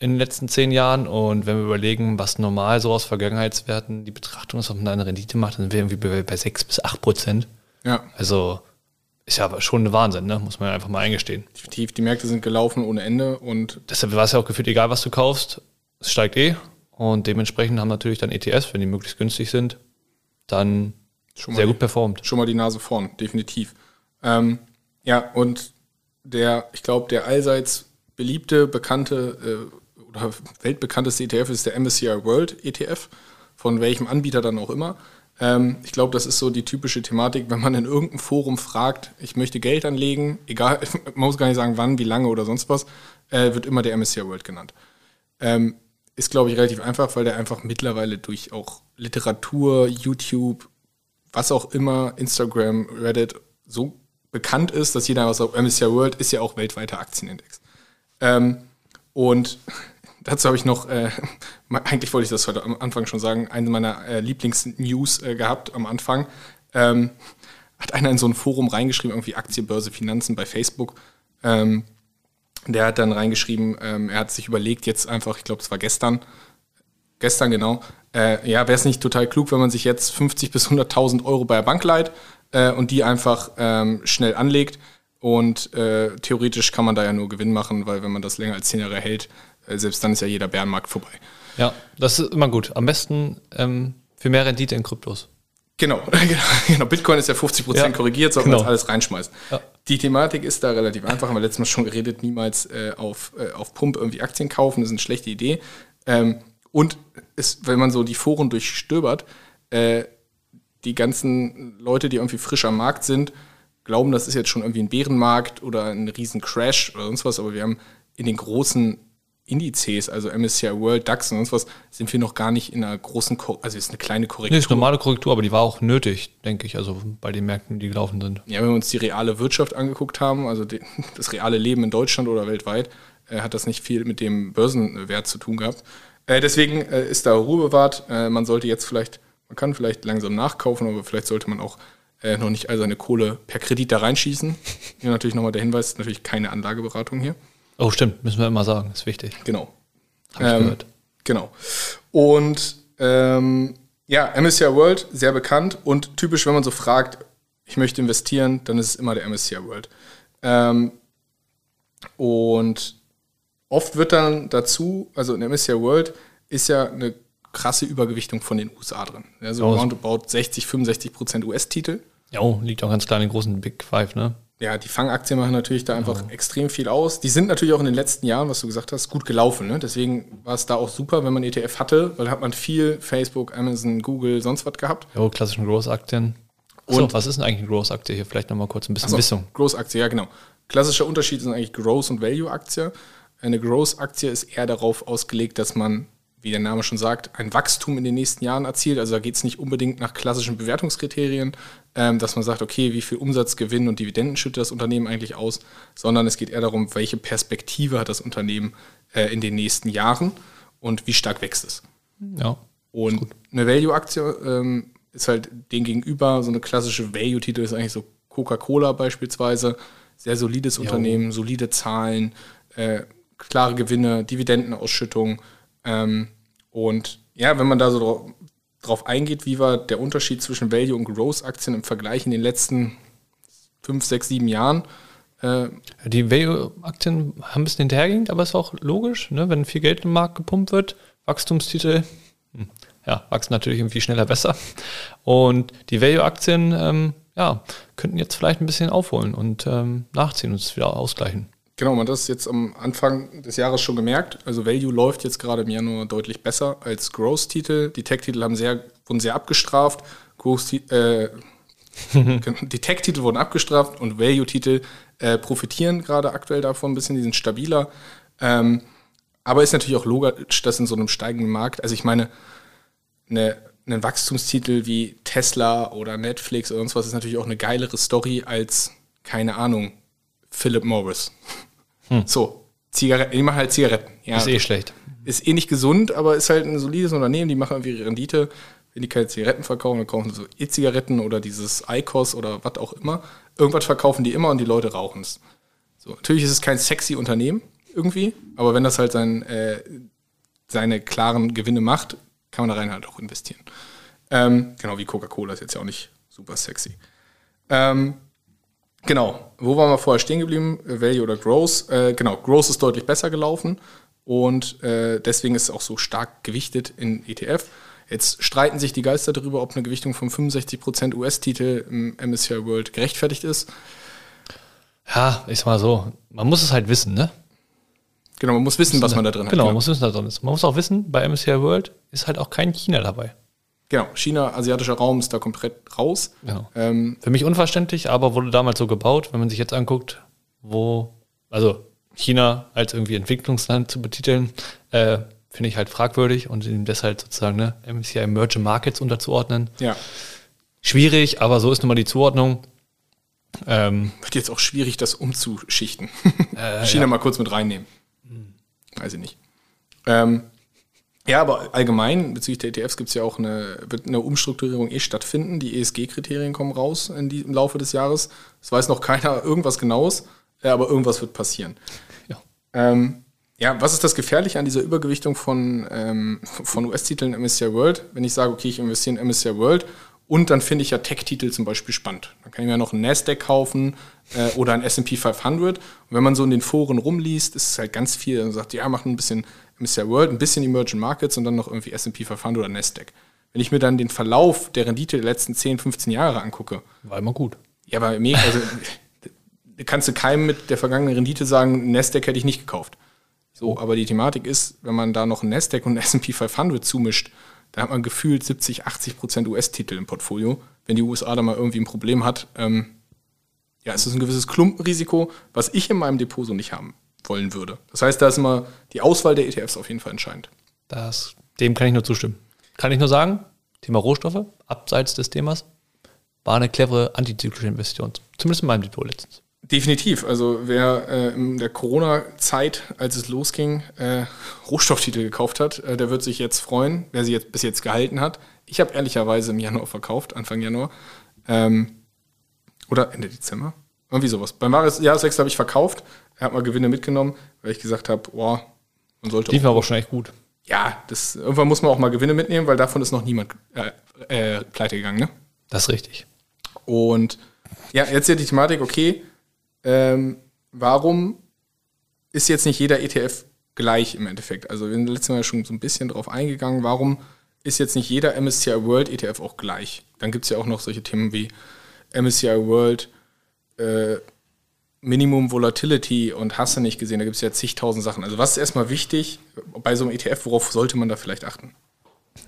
in den letzten zehn Jahren. Und wenn wir überlegen, was normal so aus Vergangenheitswerten die Betrachtung ist, ob man da eine Rendite macht, dann sind wir irgendwie bei, 6 bis 8 Prozent. Ja, Also ist ja aber schon ein Wahnsinn, ne? muss man einfach mal eingestehen. definitiv. Die Märkte sind gelaufen ohne Ende und Deshalb war es ja auch gefühlt egal, was du kaufst, es steigt eh. Und dementsprechend haben natürlich dann ETS, wenn die möglichst günstig sind, dann schon sehr mal, gut performt. schon mal die Nase vorn, definitiv. Ähm, ja, und der, ich glaube, der allseits beliebte, bekannte äh, oder weltbekannteste ETF ist der MSCI World ETF, von welchem Anbieter dann auch immer. Ähm, ich glaube, das ist so die typische Thematik, wenn man in irgendeinem Forum fragt, ich möchte Geld anlegen, egal, man muss gar nicht sagen, wann, wie lange oder sonst was, äh, wird immer der MSCI World genannt. Ähm, ist, glaube ich, relativ einfach, weil der einfach mittlerweile durch auch Literatur, YouTube, was auch immer, Instagram, Reddit so bekannt ist, dass jeder was auf MSCI World ist ja auch weltweiter Aktienindex. Ähm, und dazu habe ich noch, äh, eigentlich wollte ich das heute am Anfang schon sagen, eine meiner äh, Lieblingsnews äh, gehabt am Anfang. Ähm, hat einer in so ein Forum reingeschrieben, irgendwie Aktie, Börse, Finanzen bei Facebook. Ähm, der hat dann reingeschrieben, ähm, er hat sich überlegt, jetzt einfach, ich glaube, es war gestern, gestern genau, äh, ja, wäre es nicht total klug, wenn man sich jetzt 50 bis 100.000 Euro bei der Bank leiht äh, und die einfach ähm, schnell anlegt und äh, theoretisch kann man da ja nur Gewinn machen, weil wenn man das länger als 10 Jahre hält, selbst dann ist ja jeder Bärenmarkt vorbei. Ja, das ist immer gut. Am besten ähm, für mehr Rendite in Kryptos. Genau, genau. Bitcoin ist ja 50% Ja, korrigiert, sollte man genau. jetzt alles reinschmeißen. Ja. Die Thematik ist da relativ einfach, haben wir letztes Mal schon geredet, niemals äh, auf, äh, auf Pump irgendwie Aktien kaufen, das ist eine schlechte Idee. Ähm, und ist, wenn man so die Foren durchstöbert, äh, die ganzen Leute, die irgendwie frisch am Markt sind, glauben, das ist jetzt schon irgendwie ein Bärenmarkt oder ein riesen Crash oder sonst was, aber wir haben in den großen Indizes, also MSCI World, DAX und sonst was, sind wir noch gar nicht in einer großen, Ko also es ist eine kleine Korrektur. Nee, ist normale Korrektur, aber die war auch nötig, denke ich, also bei den Märkten, die gelaufen sind. Ja, wenn wir uns die reale Wirtschaft angeguckt haben, also die, das reale Leben in Deutschland oder weltweit, äh, hat das nicht viel mit dem Börsenwert zu tun gehabt. Äh, deswegen äh, ist da Ruhe bewahrt. Äh, man sollte jetzt vielleicht, man kann vielleicht langsam nachkaufen, aber vielleicht sollte man auch äh, noch nicht all seine Kohle per Kredit da reinschießen. Hier natürlich nochmal der Hinweis, natürlich keine Anlageberatung hier. Oh, stimmt, müssen wir immer sagen, ist wichtig. Genau. Hab ich gehört. Genau. Und ähm, ja, MSCI World, sehr bekannt und typisch, wenn man so fragt, ich möchte investieren, dann ist es immer der MSCI World. Ähm, und oft wird dann dazu, also in MSCI World ist ja eine krasse Übergewichtung von den USA drin. Also Ja, roundabout 60, 65 Prozent US-Titel. Ja, oh, liegt auch ganz klar in den großen Big Five, ne? Ja, die Fangaktien machen natürlich da einfach extrem viel aus. Die sind natürlich auch in den letzten Jahren, was du gesagt hast, gut gelaufen. Ne? Deswegen war es da auch super, wenn man ETF hatte, weil hat man viel Facebook, Amazon, Google, sonst was gehabt. Jo, klassischen Growth-Aktien. So, Und- was ist denn eigentlich eine Growth-Aktie hier? Vielleicht nochmal kurz ein bisschen Achso, Wissung. Growth-Aktie, ja genau. Klassischer Unterschied sind eigentlich Growth- und Value-Aktie. Eine Growth-Aktie ist eher darauf ausgelegt, dass man, wie der Name schon sagt, ein Wachstum in den nächsten Jahren erzielt. Also da geht es nicht unbedingt nach klassischen Bewertungskriterien, ähm, dass man sagt, okay, wie viel Umsatz, Gewinn und Dividenden schüttet das Unternehmen eigentlich aus, sondern es geht eher darum, welche Perspektive hat das Unternehmen äh, in den nächsten Jahren und wie stark wächst es. Ja. Und eine Value-Aktie ähm, ist halt den gegenüber, so eine klassische Value-Titel ist eigentlich so Coca-Cola beispielsweise, sehr solides Unternehmen, solide Zahlen, äh, klare Gewinne, Dividendenausschüttung. Ähm, und ja, wenn man da so drauf, eingeht, wie war der Unterschied zwischen Value- und Growth-Aktien im Vergleich in den letzten fünf, sechs, sieben Jahren, äh, Die Value-Aktien haben ein bisschen hinterhergehend, aber ist auch logisch, ne? wenn viel Geld im Markt gepumpt wird, Wachstumstitel, hm, ja, wachsen natürlich irgendwie schneller besser. Und die Value-Aktien, ähm, ja, könnten jetzt vielleicht ein bisschen aufholen und ähm, nachziehen und es wieder ausgleichen. Genau, man hat das jetzt am Anfang des Jahres schon gemerkt. Also Value läuft jetzt gerade im Januar deutlich besser als Growth-Titel. Die Tech-Titel haben sehr, wurden sehr abgestraft. Growth äh, die Tech-Titel wurden abgestraft und Value-Titel äh, profitieren gerade aktuell davon ein bisschen, die sind stabiler. Ähm, aber ist natürlich auch logisch, dass in so einem steigenden Markt, also ich meine, eine, ein Wachstumstitel wie Tesla oder Netflix oder sonst was ist natürlich auch eine geilere Story als, keine Ahnung, Philip Morris. So, Zigaretten, die machen halt Zigaretten. Ja, Ist eh schlecht. ist eh nicht gesund, aber ist halt ein solides Unternehmen, die machen irgendwie ihre Rendite. Wenn die keine Zigaretten verkaufen, dann kaufen sie so E-Zigaretten oder dieses ICOS oder was auch immer. Irgendwas verkaufen die immer und die Leute rauchen es. So, natürlich ist es kein sexy Unternehmen irgendwie, aber wenn das halt sein, äh, seine klaren Gewinne macht, kann man da rein halt auch investieren. Ähm, genau wie Coca-Cola ist jetzt ja auch nicht super sexy. Ähm, Genau. Wo waren wir vorher stehen geblieben? Value oder Growth? Äh, genau, Growth ist deutlich besser gelaufen und äh, deswegen ist es auch so stark gewichtet in ETF. Jetzt streiten sich die Geister darüber, ob eine Gewichtung von 65% US-Titel im MSCI World gerechtfertigt ist. Ja, ich sag mal so, man muss es halt wissen, ne? Genau, man muss wissen, was man da drin Genau, hat. man muss wissen, was da drin ist. Man muss auch wissen, bei MSCI World ist halt auch kein China dabei. Genau, China, asiatischer Raum ist da komplett raus. Genau. Ähm, Für mich unverständlich, aber wurde damals so gebaut, wenn man sich jetzt anguckt, wo, also China als irgendwie Entwicklungsland zu betiteln, äh, finde ich halt fragwürdig und ihm deshalb sozusagen ne, MSCI Emerging Markets unterzuordnen. ja, Schwierig, aber so ist nun mal die Zuordnung. Ähm, wird jetzt auch schwierig, das umzuschichten. Äh, China ja. mal kurz mit reinnehmen. Weiß ich nicht. Ähm, ja, aber allgemein bezüglich der ETFs gibt es ja auch eine, wird eine Umstrukturierung eh stattfinden. Die ESG-Kriterien kommen raus in die, im Laufe des Jahres. Es weiß noch keiner irgendwas Genaues, aber irgendwas wird passieren. ja. Ähm, ja, was ist das Gefährliche an dieser Übergewichtung von, ähm, von US-Titeln MSCI World? Wenn ich sage, okay, ich investiere in MSCI World und dann finde ich ja Tech-Titel zum Beispiel spannend. Dann kann ich mir ja noch einen Nasdaq kaufen äh, oder einen S&P 500. Und wenn man so in den Foren rumliest, ist es halt ganz viel. Man sagt, ja, mach ein bisschen MSCI World, ein bisschen Emerging Markets und dann noch irgendwie S&P 500 oder Nasdaq. Wenn ich mir dann den Verlauf der Rendite der letzten 10, 15 Jahre angucke, War immer gut. ja, aber mega, also kannst du keinem mit der vergangenen Rendite sagen, Nasdaq hätte ich nicht gekauft. So, aber die Thematik ist, wenn man da noch ein Nasdaq und ein S&P 500 zumischt, da hat man gefühlt 70, 80 Prozent US-Titel im Portfolio. Wenn die USA da mal irgendwie ein Problem hat, ähm, ja, es ist ein gewisses Klumpenrisiko, was ich in meinem Depot so nicht haben wollen würde. Das heißt, da ist immer die Auswahl der ETFs auf jeden Fall entscheidend. Das, dem kann ich nur zustimmen. Kann ich nur sagen, Thema Rohstoffe, abseits des Themas, war eine clevere antizyklische Investition. Zumindest in meinem Depot letztens. Definitiv. Also wer äh, in der Corona-Zeit, als es losging, äh, Rohstofftitel gekauft hat, äh, der wird sich jetzt freuen, wer sie jetzt bis jetzt gehalten hat. Ich habe ehrlicherweise im Januar verkauft, Anfang Januar. Ähm, oder Ende Dezember. Irgendwie sowas. Beim Jahres- Jahreswechsel habe ich verkauft, habe mal Gewinne mitgenommen, weil ich gesagt habe, boah, man sollte Lief auch, aber schon echt gut. ja, das, irgendwann muss man auch mal Gewinne mitnehmen, weil davon ist noch niemand äh, äh, pleite gegangen, ne? Das ist richtig. Und ja, jetzt ja die Thematik, okay, ähm, warum ist jetzt nicht jeder ETF gleich im Endeffekt? Also wir sind letztes Mal schon so ein bisschen drauf eingegangen, warum ist jetzt nicht jeder MSCI World ETF auch gleich? Dann gibt es ja auch noch solche Themen wie MSCI World äh, Minimum Volatility und hast du nicht gesehen, da gibt es ja zigtausend Sachen. Also was ist erstmal wichtig bei so einem ETF, worauf sollte man da vielleicht achten?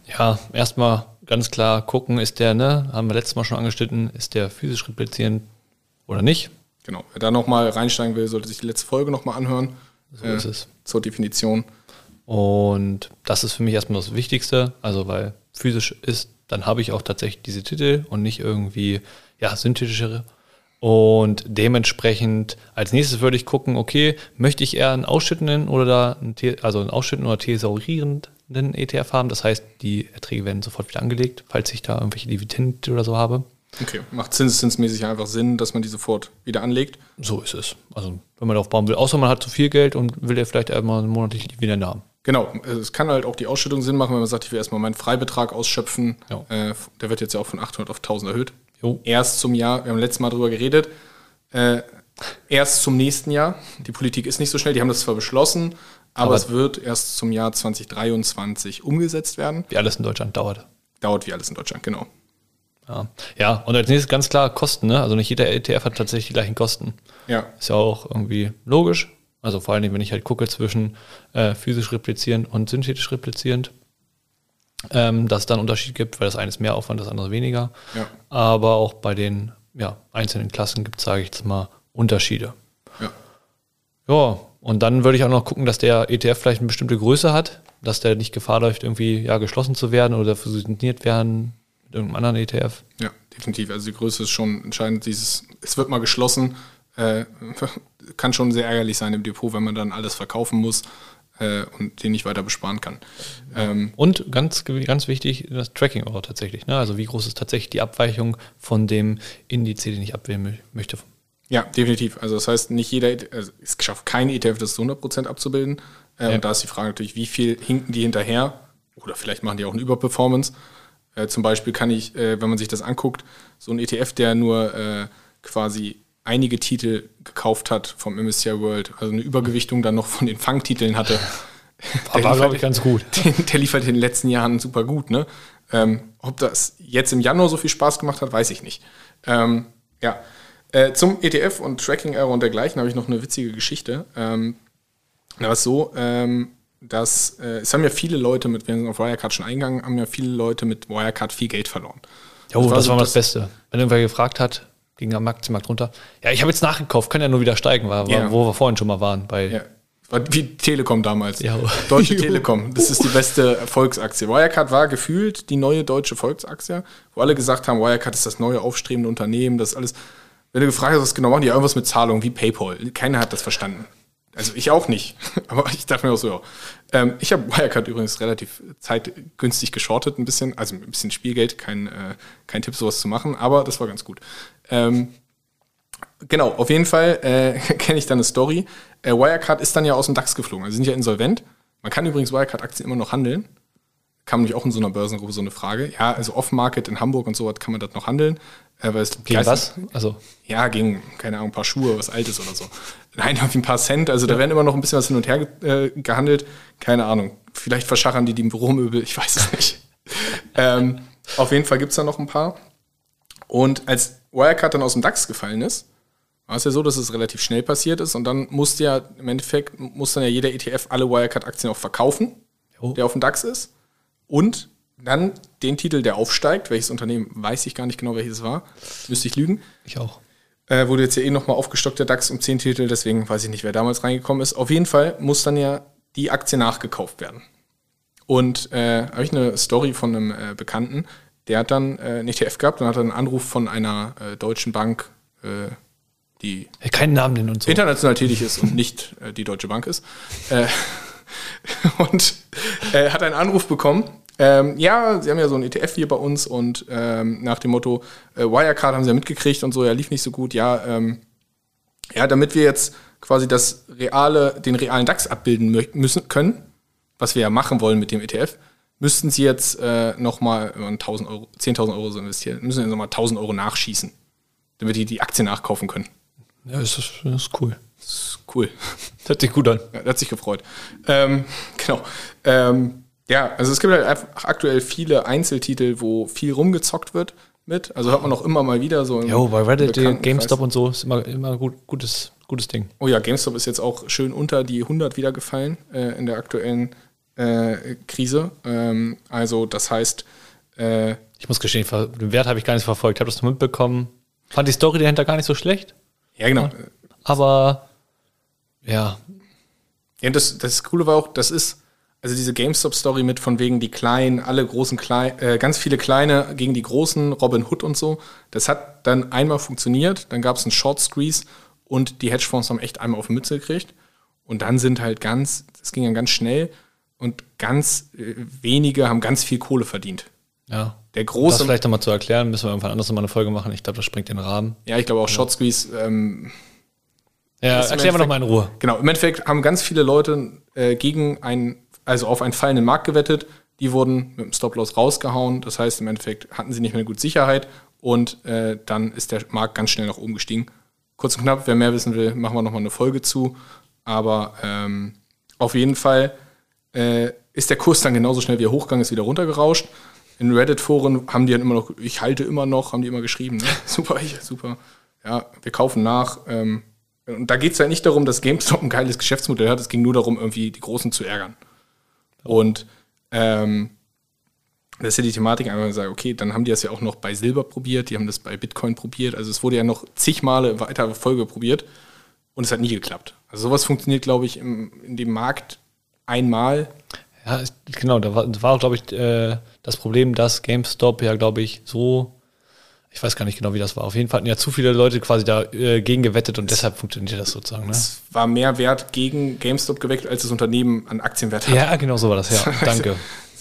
Ja, erstmal ganz klar gucken, ist der, ne, haben wir letztes Mal schon angeschnitten, ist der physisch replizierend oder nicht? Genau, wer da nochmal reinsteigen will, sollte sich die letzte Folge nochmal anhören. So äh, ist es. zur Definition. Und das ist für mich erstmal das Wichtigste. Also, weil physisch ist, dann habe ich auch tatsächlich diese Titel und nicht irgendwie, ja, synthetischere. Und dementsprechend als nächstes würde ich gucken, okay, möchte ich eher einen ausschüttenden oder einen, also einen ausschüttenden oder thesaurierenden ETF haben. Das heißt, die Erträge werden sofort wieder angelegt, falls ich da irgendwelche Dividenden oder so habe. Okay, macht zinseszinsmäßig einfach Sinn, dass man die sofort wieder anlegt. So ist es. Also, wenn man darauf bauen will, außer man hat zu viel Geld und will ja vielleicht einmal eine monatliche Dividende haben. Genau, es kann halt auch die Ausschüttung Sinn machen, wenn man sagt, ich will erstmal meinen Freibetrag ausschöpfen. Ja. Äh, der wird jetzt ja auch von 800 auf 1000 erhöht. Jo. Erst zum Jahr, wir haben letztes Mal drüber geredet, äh, erst zum nächsten Jahr. Die Politik ist nicht so schnell, die haben das zwar beschlossen, aber, Aber- es wird erst zum Jahr 2023 umgesetzt werden. Wie alles in Deutschland dauert. Dauert wie alles in Deutschland, genau. Ja. ja, und als nächstes ganz klar Kosten. Ne? Also nicht jeder ETF hat tatsächlich die gleichen Kosten. Ja, Ist ja auch irgendwie logisch. Also vor allem, wenn ich halt gucke zwischen äh, physisch replizierend und synthetisch replizierend, ähm, dass es dann einen Unterschied gibt, weil das eine ist mehr Aufwand, das andere weniger. Ja. Aber auch bei den ja, einzelnen Klassen gibt es, sage ich jetzt mal, Unterschiede. ja. Ja, und dann würde ich auch noch gucken, dass der ETF vielleicht eine bestimmte Größe hat, dass der nicht Gefahr läuft, irgendwie ja, geschlossen zu werden oder fusioniert werden irgendeinem anderen E ETF. Ja, definitiv. Also die Größe ist schon entscheidend. Dieses, es wird mal geschlossen, äh, kann schon sehr ärgerlich sein im Depot, wenn man dann alles verkaufen muss äh, und den nicht weiter besparen kann. Ähm, Und ganz, ganz wichtig, das Tracking auch tatsächlich. Ne? Also wie groß ist tatsächlich die Abweichung von dem Indiz, den ich abwählen mö- möchte. ja, definitiv. Also das heißt, nicht jeder, also es schafft kein ETF, das zu 100% abzubilden. Äh, Ja. Und da ist die Frage natürlich, wie viel hinken die hinterher? Oder vielleicht machen die auch eine Überperformance. Äh, zum Beispiel kann ich, äh, wenn man sich das anguckt, so ein ETF, der nur äh, quasi einige Titel gekauft hat vom MSCI World, also eine Übergewichtung dann noch von den Fangtiteln hatte. Der War, liefert- glaube ich, ganz gut. den, der liefert in den letzten Jahren super gut. Ne? Ähm, ob das jetzt im Januar so viel Spaß gemacht hat, weiß ich nicht. Ähm, ja, äh, zum ETF und Tracking Error und dergleichen habe ich noch eine witzige Geschichte. Ähm, da war es so, ähm, dass äh, es haben ja viele Leute mit, wir sind auf Wirecard schon eingegangen, haben ja viele Leute mit Wirecard viel Geld verloren. Jo, das, war so war mal das- das Beste. Wenn irgendwer gefragt hat, ging am Aktienmarkt runter. Ja, ich habe jetzt nachgekauft, kann ja nur wieder steigen, war, Ja. wo wir vorhin schon mal waren. Bei, Ja. War wie Telekom damals. Ja. Deutsche Telekom. Das ist die beste Volksaktie. Wirecard war gefühlt die neue deutsche Volksaktie, wo alle gesagt haben, Wirecard ist das neue aufstrebende Unternehmen, das ist alles. Wenn du gefragt hast, was genau machen die, ja irgendwas mit Zahlungen wie PayPal. Keiner hat das verstanden. Also ich auch nicht. Aber ich dachte mir auch so, ja. Ähm, ich habe Wirecard übrigens relativ zeitgünstig geschortet, ein bisschen, also ein bisschen Spielgeld, kein, äh, kein Tipp, sowas zu machen, aber das war ganz gut. Ähm, Genau, auf jeden Fall äh, kenne ich dann eine Story. Äh, Wirecard ist dann ja aus dem DAX geflogen. Also sind ja insolvent. Man kann übrigens Wirecard-Aktien immer noch handeln. Kam nämlich auch in so einer Börsengruppe so eine Frage. Ja, also Off-Market in Hamburg und so was kann man das noch handeln. Äh, weil es Gegen was? Also, Ja, gegen, keine Ahnung, ein paar Schuhe, was Altes oder so. Nein, irgendwie ein paar Cent. Also da werden immer noch ein bisschen was hin und her äh, gehandelt. Keine Ahnung. Vielleicht verschachern die die im Büromöbel. Ich weiß es nicht. ähm, auf jeden Fall gibt es da noch ein paar. Und als Wirecard dann aus dem DAX gefallen ist, war es ja so, dass es relativ schnell passiert ist und dann musste ja im Endeffekt muss dann ja jeder ETF alle Wirecard-Aktien auch verkaufen, Jo. der auf dem DAX ist. Und dann den Titel, der aufsteigt, welches Unternehmen, weiß ich gar nicht genau, welches es war, müsste ich lügen, ich auch. äh, wurde jetzt ja eh nochmal aufgestockt, der DAX um 10 Titel, deswegen weiß ich nicht, wer damals reingekommen ist. Auf jeden Fall muss dann ja die Aktie nachgekauft werden. Und äh, habe ich eine Story von einem äh, Bekannten, der hat dann äh, einen ETF gehabt und hat dann einen Anruf von einer äh, deutschen Bank, äh, die keinen Namen nennen und so. international tätig ist und nicht äh, die Deutsche Bank ist. Und äh, hat einen Anruf bekommen. Ähm, ja, sie haben ja so ein ETF hier bei uns und ähm, nach dem Motto, äh, Wirecard haben sie ja mitgekriegt und so, ja, lief nicht so gut. Ja, ähm, ja, damit wir jetzt quasi das reale, den realen DAX abbilden müssen können, was wir ja machen wollen mit dem ETF, müssten sie jetzt äh, nochmal 10.000 Euro, 10.000 Euro so investieren, müssen jetzt nochmal 1.000 Euro nachschießen, damit die die Aktie nachkaufen können. Ja, das ist, das ist cool. Cool. Das hört sich gut an. Ja, hat sich gefreut. Ähm, genau. Ähm, ja, also es gibt halt einfach aktuell viele Einzeltitel, wo viel rumgezockt wird mit. Also hört man auch immer mal wieder so. Jo, bei Reddit. GameStop und so ist immer, immer gut, gutes, gutes Ding. Oh ja, GameStop ist jetzt auch schön unter die 100 wieder gefallen äh, in der aktuellen äh, Krise. Ähm, also das heißt, äh, Ich muss gestehen, den Wert habe ich gar nicht verfolgt. Habe das nur mitbekommen. Fand die Story dahinter gar nicht so schlecht. ja genau. Aber ja, Ja, das, das Coole war auch, das ist, also diese GameStop-Story mit von wegen die Kleinen, alle großen Klein, äh, ganz viele Kleine gegen die Großen, Robin Hood und so, das hat dann einmal funktioniert, dann gab es einen Short Squeeze und die Hedgefonds haben echt einmal auf die Mütze gekriegt. Und dann sind halt ganz, das ging dann ganz schnell und ganz äh, wenige haben ganz viel Kohle verdient. Ja. Der Das große, vielleicht nochmal zu erklären, müssen wir irgendwann anders nochmal eine Folge machen. Ich glaube, das springt den Rahmen. ja, ich glaube auch Short Squeeze, ähm, Ja, erklären wir nochmal in Ruhe. Genau, im Endeffekt haben ganz viele Leute äh, gegen einen, also auf einen fallenden Markt gewettet. Die wurden mit dem Stop-Loss rausgehauen. Das heißt, im Endeffekt hatten sie nicht mehr gut Sicherheit und äh, dann ist der Markt ganz schnell nach oben gestiegen. Kurz und knapp, wer mehr wissen will, machen wir nochmal eine Folge zu. Aber ähm, auf jeden Fall äh, ist der Kurs dann genauso schnell wie er hochgegangen ist, wieder runtergerauscht. In Reddit-Foren haben die dann immer noch, ich halte immer noch, haben die immer geschrieben, ne? super, ich, super. Ja, wir kaufen nach. Ähm, und da geht es ja nicht darum, dass GameStop ein geiles Geschäftsmodell hat, es ging nur darum, irgendwie die Großen zu ärgern. Und ähm, das ist ja die Thematik, einfach sagen, okay, dann haben die das ja auch noch bei Silber probiert, die haben das bei Bitcoin probiert, also es wurde ja noch zig Male weiter Folge probiert und es hat nie geklappt. Also sowas funktioniert, glaube ich, im, in dem Markt einmal. Ja, genau, da war, war glaube ich, äh, das Problem, dass GameStop ja, glaube ich, so, ich weiß gar nicht genau, wie das war. Auf jeden Fall hatten ja zu viele Leute quasi da äh, gegen gewettet und deshalb funktioniert das sozusagen. Ne? Es war mehr Wert gegen GameStop geweckt, als das Unternehmen an Aktienwert hat. Ja, genau so war das, ja. Danke.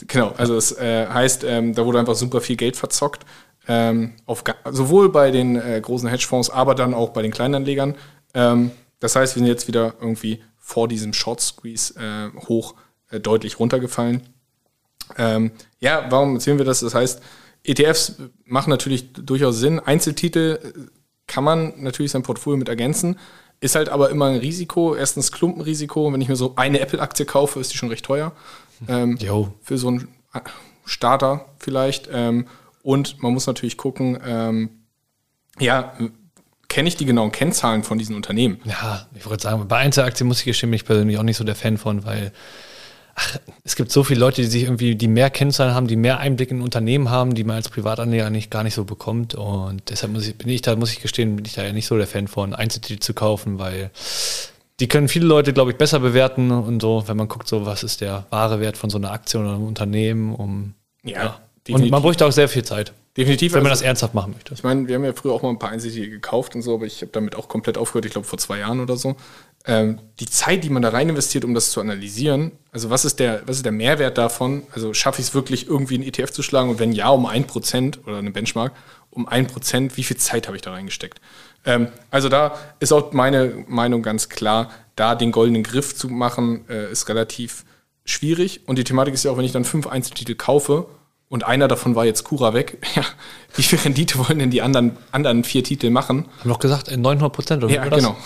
Genau, also es äh, heißt, ähm, da wurde einfach super viel Geld verzockt. Ähm, auf, sowohl bei den äh, großen Hedgefonds, aber dann auch bei den Kleinanlegern. Ähm, das heißt, wir sind jetzt wieder irgendwie vor diesem Short Squeeze äh, hoch äh, deutlich runtergefallen. Ähm, ja, warum erzählen wir das? Das heißt, ETFs machen natürlich durchaus Sinn. Einzeltitel äh, kann man natürlich sein Portfolio mit ergänzen. Ist halt aber immer ein Risiko. Erstens Klumpenrisiko. Wenn ich mir so eine Apple-Aktie kaufe, ist die schon recht teuer. Ähm, für so einen Starter vielleicht. Ähm, und man muss natürlich gucken, ähm, ja, kenne ich die genauen Kennzahlen von diesen Unternehmen? Ja, ich wollte sagen, bei Einzelaktien muss ich gestehen, bin ich persönlich auch nicht so der Fan von, weil ach, es gibt so viele Leute, die sich irgendwie, die mehr Kennzahlen haben, die mehr Einblick in Unternehmen haben, die man als Privatanleger nicht, gar nicht so bekommt. Und deshalb muss ich, bin ich da, muss ich gestehen, bin ich da ja nicht so der Fan von, Einzeltitel zu kaufen, weil die können viele Leute, glaube ich, besser bewerten und so, wenn man guckt, so was ist der wahre Wert von so einer Aktie oder einem Unternehmen, um Ja, Und definitiv. man bräuchte auch sehr viel Zeit, Definitiv. wenn man also- das ernsthaft machen möchte. Ich meine, wir haben ja früher auch mal ein paar Einzeltitel gekauft und so, aber ich habe damit auch komplett aufgehört, ich glaube vor zwei Jahren oder so. Ähm, die Zeit, die man da rein investiert, um das zu analysieren, also was ist der, was ist der Mehrwert davon? Also schaffe ich es wirklich irgendwie einen ETF zu schlagen und wenn ja, um ein Prozent oder eine Benchmark, um ein Prozent, wie viel Zeit habe ich da reingesteckt? Ähm, also da ist auch meine Meinung ganz klar, da den goldenen Griff zu machen, äh, ist relativ schwierig. Und die Thematik ist ja auch, wenn ich dann fünf Einzeltitel kaufe und einer davon war jetzt Kura weg, ja, wie viel Rendite wollen denn die anderen, anderen vier Titel machen? Haben doch gesagt, äh, 900 Prozent oder Ja, wie war das? genau.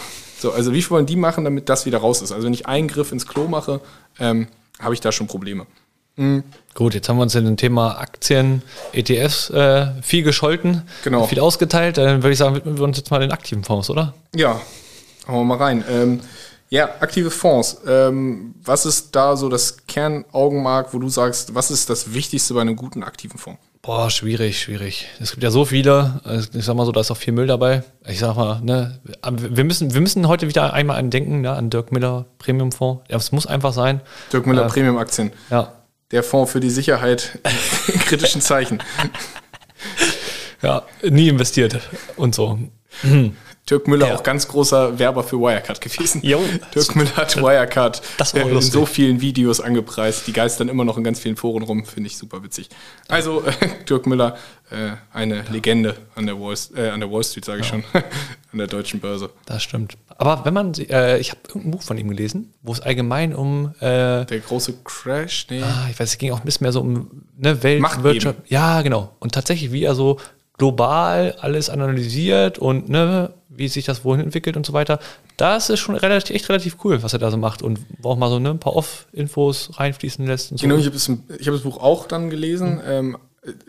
So, also wie viel wollen die machen, damit das wieder raus ist? Also wenn ich einen Griff ins Klo mache, ähm, habe ich da schon Probleme. Gut, jetzt haben wir uns in dem Thema Aktien, ETFs äh, viel gescholten, Genau. viel ausgeteilt. Dann würde ich sagen, widmen wir uns jetzt mal den aktiven Fonds, oder? Ja, hauen wir mal rein. Ähm, ja, aktive Fonds. Ähm, was ist da so das Kernaugenmark, wo du sagst, was ist das Wichtigste bei einem guten aktiven Fonds? Boah, schwierig, schwierig. Es gibt ja so viele. Also Ich sag mal so, da ist auch viel Müll dabei. Ich sag mal, ne, wir müssen, wir müssen heute wieder einmal an denken, ne, an Dirk Miller Premium-Fonds. Ja, es muss einfach sein. Dirk Müller Premium Aktien. Ja. Der Fonds für die Sicherheit in kritischen Zeichen. Ja, nie investiert und so. Dirk Müller Ja. auch ganz großer Werber für Wirecard gewesen. Jo. Dirk Müller hat Wirecard äh, in so vielen Videos angepreist. Die geistern immer noch in ganz vielen Foren rum, finde ich super witzig. Also äh, Dirk Müller, äh, eine Legende an der Wall, äh, an der Wall Street, sage ich schon, an der deutschen Börse. Das stimmt. Aber wenn man, äh, ich habe irgendein Buch von ihm gelesen, wo es allgemein um äh, Der große Crash, nee. Ah, ich weiß, es ging auch ein bisschen mehr so um ne, Welt, Macht Wirtschaft. Ja, genau. Und tatsächlich, wie er so global alles analysiert und ne, wie sich das wohin entwickelt und so weiter. Das ist schon relativ, echt relativ cool, was er da so macht und wo auch mal so ne, ein paar Off-Infos reinfließen lässt und so. Genau, ich habe das, hab das Buch auch dann gelesen. Ähm,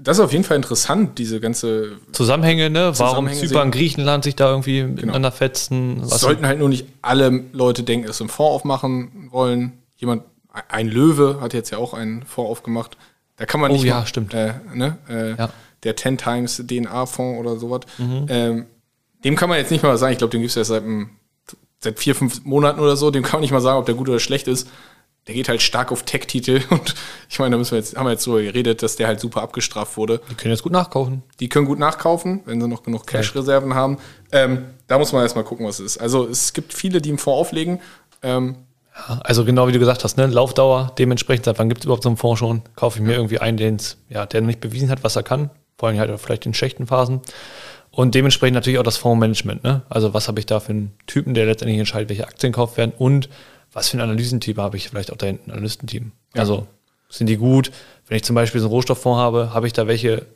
das ist auf jeden Fall interessant, diese ganze. Zusammenhänge, ne? Warum Zusammenhänge Zypern, sehen. Griechenland sich da irgendwie miteinander fetzen. Was sollten halt nur nicht alle Leute denken, dass sie einen Fonds aufmachen wollen. Jemand, ein Löwe hat jetzt ja auch einen Fonds aufgemacht. Da kann man Oh nicht ja, mal, stimmt. Äh, ne, äh, Ja. Der 10 Times DNA-Fonds oder sowas. Mhm. Ähm, dem kann man jetzt nicht mal sagen, ich glaube, den gibt es erst seit dem seit vier, fünf Monaten oder so, dem kann man nicht mal sagen, ob der gut oder schlecht ist. Der geht halt stark auf Tech-Titel und ich meine, da müssen wir jetzt, haben wir jetzt so geredet, dass der halt super abgestraft wurde. Die können jetzt gut nachkaufen. Die können gut nachkaufen, wenn sie noch genug Cash-Reserven haben. Ähm, da muss man erstmal gucken, was es ist. Also es gibt viele, die im Fonds auflegen. Ähm, Ja, also genau wie du gesagt hast, ne? Laufdauer, dementsprechend, seit wann gibt es überhaupt so einen Fonds schon? Kaufe ich mir irgendwie einen, den's, ja, der noch nicht bewiesen hat, was er kann. Vor allem halt vielleicht in schlechten Phasen. Und dementsprechend natürlich auch das Fondsmanagement. Ne? Also was habe ich da für einen Typen, der letztendlich entscheidet, welche Aktien gekauft werden und was für einen Analysentyp habe ich vielleicht auch da hinten, Analystenteam. Also sind die gut? Wenn ich zum Beispiel so einen Rohstofffonds habe, habe ich da welche,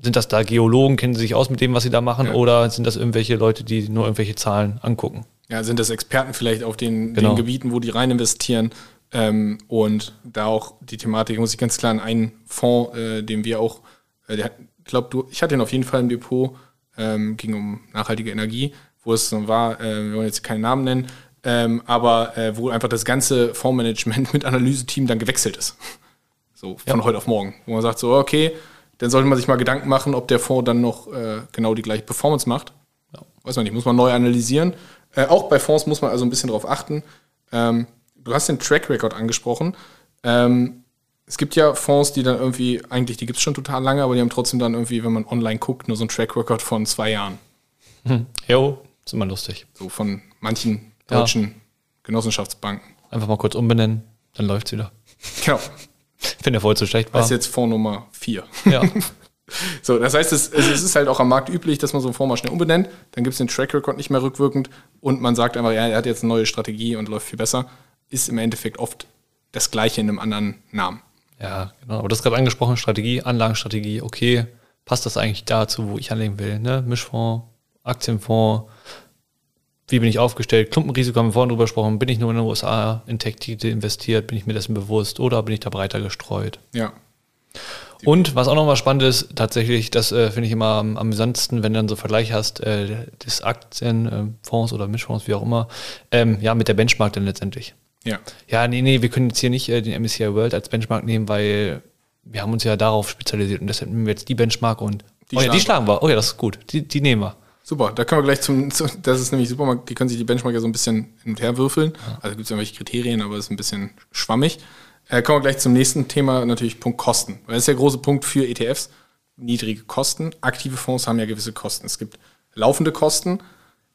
sind das da Geologen, kennen sie sich aus mit dem, was sie da machen, Ja. oder sind das irgendwelche Leute, die nur irgendwelche Zahlen angucken? ja, sind das Experten vielleicht auf den, Genau. den Gebieten, wo die rein investieren. Ähm, und da auch die Thematik, muss ich ganz klar an einen Fonds, äh, den wir auch, äh, der, ich glaube, du, ich hatte ihn auf jeden Fall im Depot, ähm, ging um nachhaltige Energie, wo es so war, äh, wir wollen jetzt keinen Namen nennen, ähm, aber äh, wo einfach das ganze Fondsmanagement mit Analyseteam dann gewechselt ist. So von heute auf morgen. Wo man sagt so, okay, dann sollte man sich mal Gedanken machen, ob der Fonds dann noch äh, genau die gleiche Performance macht. Weiß man nicht, muss man neu analysieren. Äh, auch bei Fonds muss man also ein bisschen drauf achten. Ähm, du hast den Track Record angesprochen. Ähm, es gibt ja Fonds, die dann irgendwie, eigentlich, die gibt es schon total lange, aber die haben trotzdem dann irgendwie, wenn man online guckt, nur so einen Track Record von zwei Jahren. Jo, ist immer lustig. So von manchen Ja. deutschen Genossenschaftsbanken. Einfach mal kurz umbenennen, dann läuft's wieder. Genau. Wenn der vorher zu schlecht war. Das ist jetzt Fonds Nummer 4. ja. So, das heißt, es, es ist halt auch am Markt üblich, dass man so einen Fonds mal schnell umbenennt. Dann gibt es den Track Record nicht mehr rückwirkend und man sagt einfach, ja, er hat jetzt eine neue Strategie und läuft viel besser. Ist im Endeffekt oft das Gleiche in einem anderen Namen. Ja, genau. Aber das gerade angesprochen, Strategie, Anlagenstrategie, okay, passt das eigentlich dazu, wo ich anlegen will? Ne? Mischfonds, Aktienfonds, wie bin ich aufgestellt? Klumpenrisiko haben wir vorhin drüber gesprochen. Bin ich nur in den USA in Tech-Titel investiert? Bin ich mir dessen bewusst oder bin ich da breiter gestreut? Ja. Und was auch nochmal spannend ist, tatsächlich, das äh, finde ich immer am amüsantesten, wenn du dann so Vergleich hast, äh, des Aktienfonds oder Mischfonds, wie auch immer, ähm, ja, mit der Benchmark dann letztendlich. Ja. Ja, nee, nee, wir können jetzt hier nicht äh, den MSCI World als Benchmark nehmen, weil wir haben uns ja darauf spezialisiert und deshalb nehmen wir jetzt die Benchmark und Die oh ja, die schlagen wir. Oh ja, das ist gut. Die, die nehmen wir. Super, da können wir gleich zum, zu, das ist nämlich super, man- die können sich die Benchmark ja so ein bisschen hin und her würfeln. Also gibt es irgendwelche Kriterien, aber das ist ein bisschen schwammig. Äh, kommen wir gleich zum nächsten Thema, natürlich Punkt Kosten. Weil das ist der große Punkt für ETFs. Niedrige Kosten. Aktive Fonds haben ja gewisse Kosten. Es gibt laufende Kosten,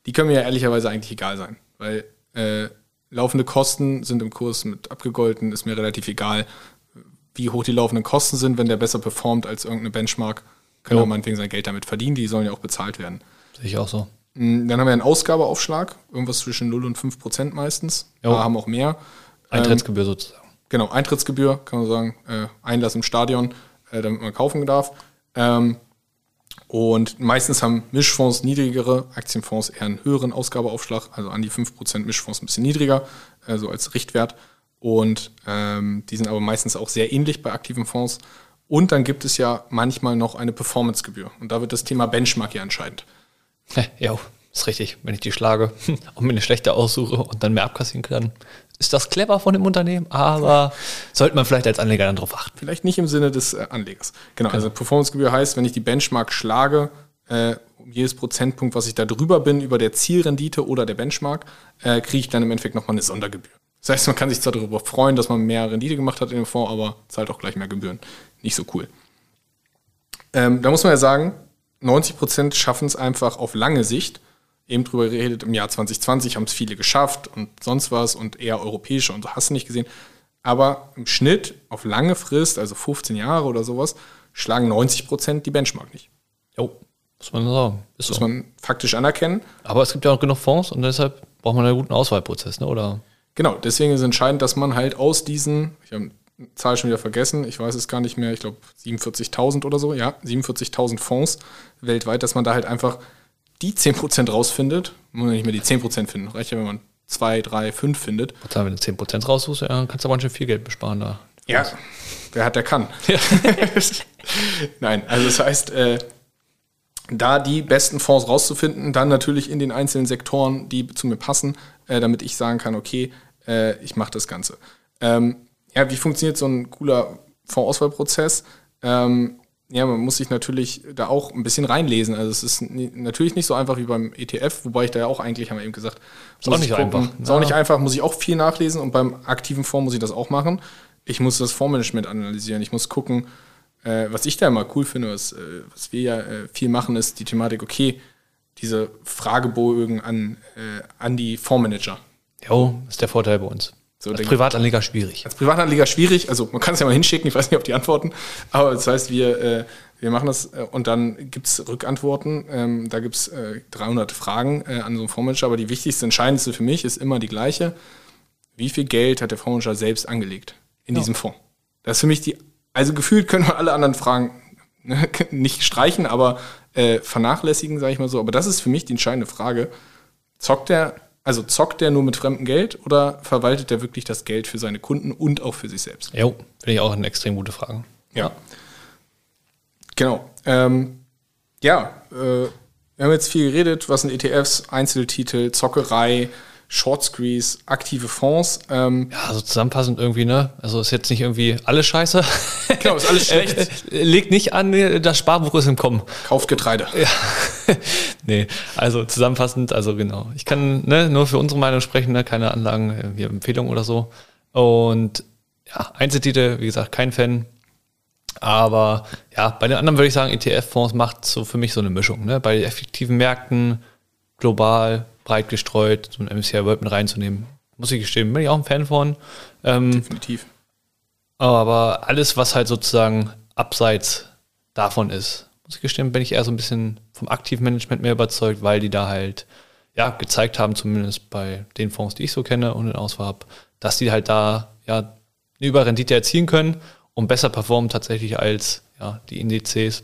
die können mir ja ehrlicherweise eigentlich egal sein. Weil äh, laufende Kosten sind im Kurs mit abgegolten, ist mir relativ egal, wie hoch die laufenden Kosten sind. Wenn der besser performt als irgendeine Benchmark, kann Jo. er meinetwegen sein Geld damit verdienen. Die sollen ja auch bezahlt werden. Sehe ich auch so. Mm, Dann haben wir einen Ausgabeaufschlag, irgendwas zwischen 0 und 5 Prozent meistens. Paar haben auch mehr. Eintrittsgebühr sozusagen. Genau, Eintrittsgebühr, kann man sagen, äh, Einlass im Stadion, äh, damit man kaufen darf. Ähm, und meistens haben Mischfonds niedrigere, Aktienfonds eher einen höheren Ausgabeaufschlag, also an die 5% Mischfonds ein bisschen niedriger, äh, so als Richtwert. Und ähm, die sind aber meistens auch sehr ähnlich bei aktiven Fonds. Und dann gibt es ja manchmal noch eine Performancegebühr. Und da wird das Thema Benchmark ja entscheidend. Ja, ist richtig. Wenn ich die schlage und mir eine schlechte aussuche und dann mehr abkassieren kann, ist das clever von dem Unternehmen, aber sollte man vielleicht als Anleger dann drauf achten. Vielleicht nicht im Sinne des äh, Anlegers. Genau, also Performancegebühr heißt, wenn ich die Benchmark schlage, äh, um jedes Prozentpunkt, was ich da drüber bin, über der Zielrendite oder der Benchmark, äh, kriege ich dann im Endeffekt nochmal eine Sondergebühr. Das heißt, man kann sich zwar darüber freuen, dass man mehr Rendite gemacht hat in dem Fonds, aber zahlt auch gleich mehr Gebühren. Nicht so cool. Ähm, da muss man ja sagen, 90% schaffen es einfach auf lange Sicht. Eben drüber geredet, im Jahr 2020 haben es viele geschafft und sonst was und eher europäische und so hast du nicht gesehen. Aber im Schnitt auf lange Frist, also 15 Jahre oder sowas, schlagen 90% die Benchmark nicht. Jo, muss man sagen. Ist Muss so. man faktisch anerkennen. Aber es gibt ja auch genug Fonds und deshalb braucht man einen guten Auswahlprozess, ne? oder? Genau, deswegen ist entscheidend, dass man halt aus diesen, ich habe die Zahl schon wieder vergessen, ich weiß es gar nicht mehr, ich glaube 47.000 oder so, ja, 47.000 Fonds weltweit, dass man da halt einfach die 10% rausfindet, muss man nicht mehr die 10% finden, reicht ja, wenn man 2, 3, 5 findet. Wenn du 10% raussuchst, ja, dann kannst du aber schön viel Geld besparen da. Ja, wer hat, der kann. Nein, also das heißt, äh, da die besten Fonds rauszufinden, dann natürlich in den einzelnen Sektoren, die zu mir passen, äh, damit ich sagen kann, okay, äh, ich mache das Ganze. Ähm, ja, wie funktioniert so ein cooler Fondsauswahlprozess? Ähm, ja, man muss sich natürlich da auch ein bisschen reinlesen. Also es ist natürlich nicht so einfach wie beim ETF, wobei ich da ja auch eigentlich, haben wir eben gesagt, Ist auch nicht ich gucken. einfach. Ist auch nicht einfach, muss ich auch viel nachlesen und beim aktiven Fonds muss ich das auch machen. Ich muss das Fondsmanagement analysieren. Ich muss gucken, äh, was ich da immer cool finde, was, äh, was wir ja äh, viel machen, ist die Thematik, okay, diese Fragebögen an, äh, an die Fondsmanager. Jo, ist der Vorteil bei uns. So, Als Privatanleger schwierig. als Privatanleger schwierig, also man kann es ja mal hinschicken, ich weiß nicht, ob die antworten, aber das heißt, wir, äh, wir machen das äh, und dann gibt es Rückantworten, ähm, da gibt es äh, 300 Fragen äh, an so einen Fondsmanager, aber die wichtigste, entscheidendste für mich ist immer die gleiche, wie viel Geld hat der Fondsmanager selbst angelegt in diesem Fonds? Das ist für mich die, also gefühlt können wir alle anderen Fragen ne, nicht streichen, aber äh, vernachlässigen, sage ich mal so, aber das ist für mich die entscheidende Frage, Zockt der, also zockt der nur mit fremdem Geld oder verwaltet der wirklich das Geld für seine Kunden und auch für sich selbst? Jo, finde ich auch eine extrem gute Frage. Ja. Genau. Ähm, ja, äh, wir haben jetzt viel geredet, was sind ETFs, Einzeltitel, Zockerei, Short Squeeze, aktive Fonds. Ähm, Ja, also zusammenfassend irgendwie, ne? Also ist jetzt nicht irgendwie alles scheiße. genau, ist alles schlecht. Äh, Legt nicht an, das Sparbuch ist im Kommen. Kauft Getreide. nee, also zusammenfassend, also genau. Ich kann ne, nur für unsere Meinung sprechen, ne, keine Anlagen, äh, wie Empfehlungen oder so. Und ja, Einzeltitel, wie gesagt, kein Fan. Aber ja, bei den anderen würde ich sagen, ETF-Fonds macht so für mich so eine Mischung. Ne? Bei effektiven Märkten, global, breit gestreut, so ein MSCI World mit reinzunehmen. Muss ich gestehen, bin ich auch ein Fan von. Ähm, Definitiv. aber alles, was halt sozusagen abseits davon ist, gestehen, bin ich eher so ein bisschen vom Aktivmanagement mehr überzeugt, weil die da halt ja gezeigt haben, zumindest bei den Fonds, die ich so kenne und in Auswahl habe, dass die halt da ja eine Überrendite erzielen können und besser performen tatsächlich als ja, die Indizes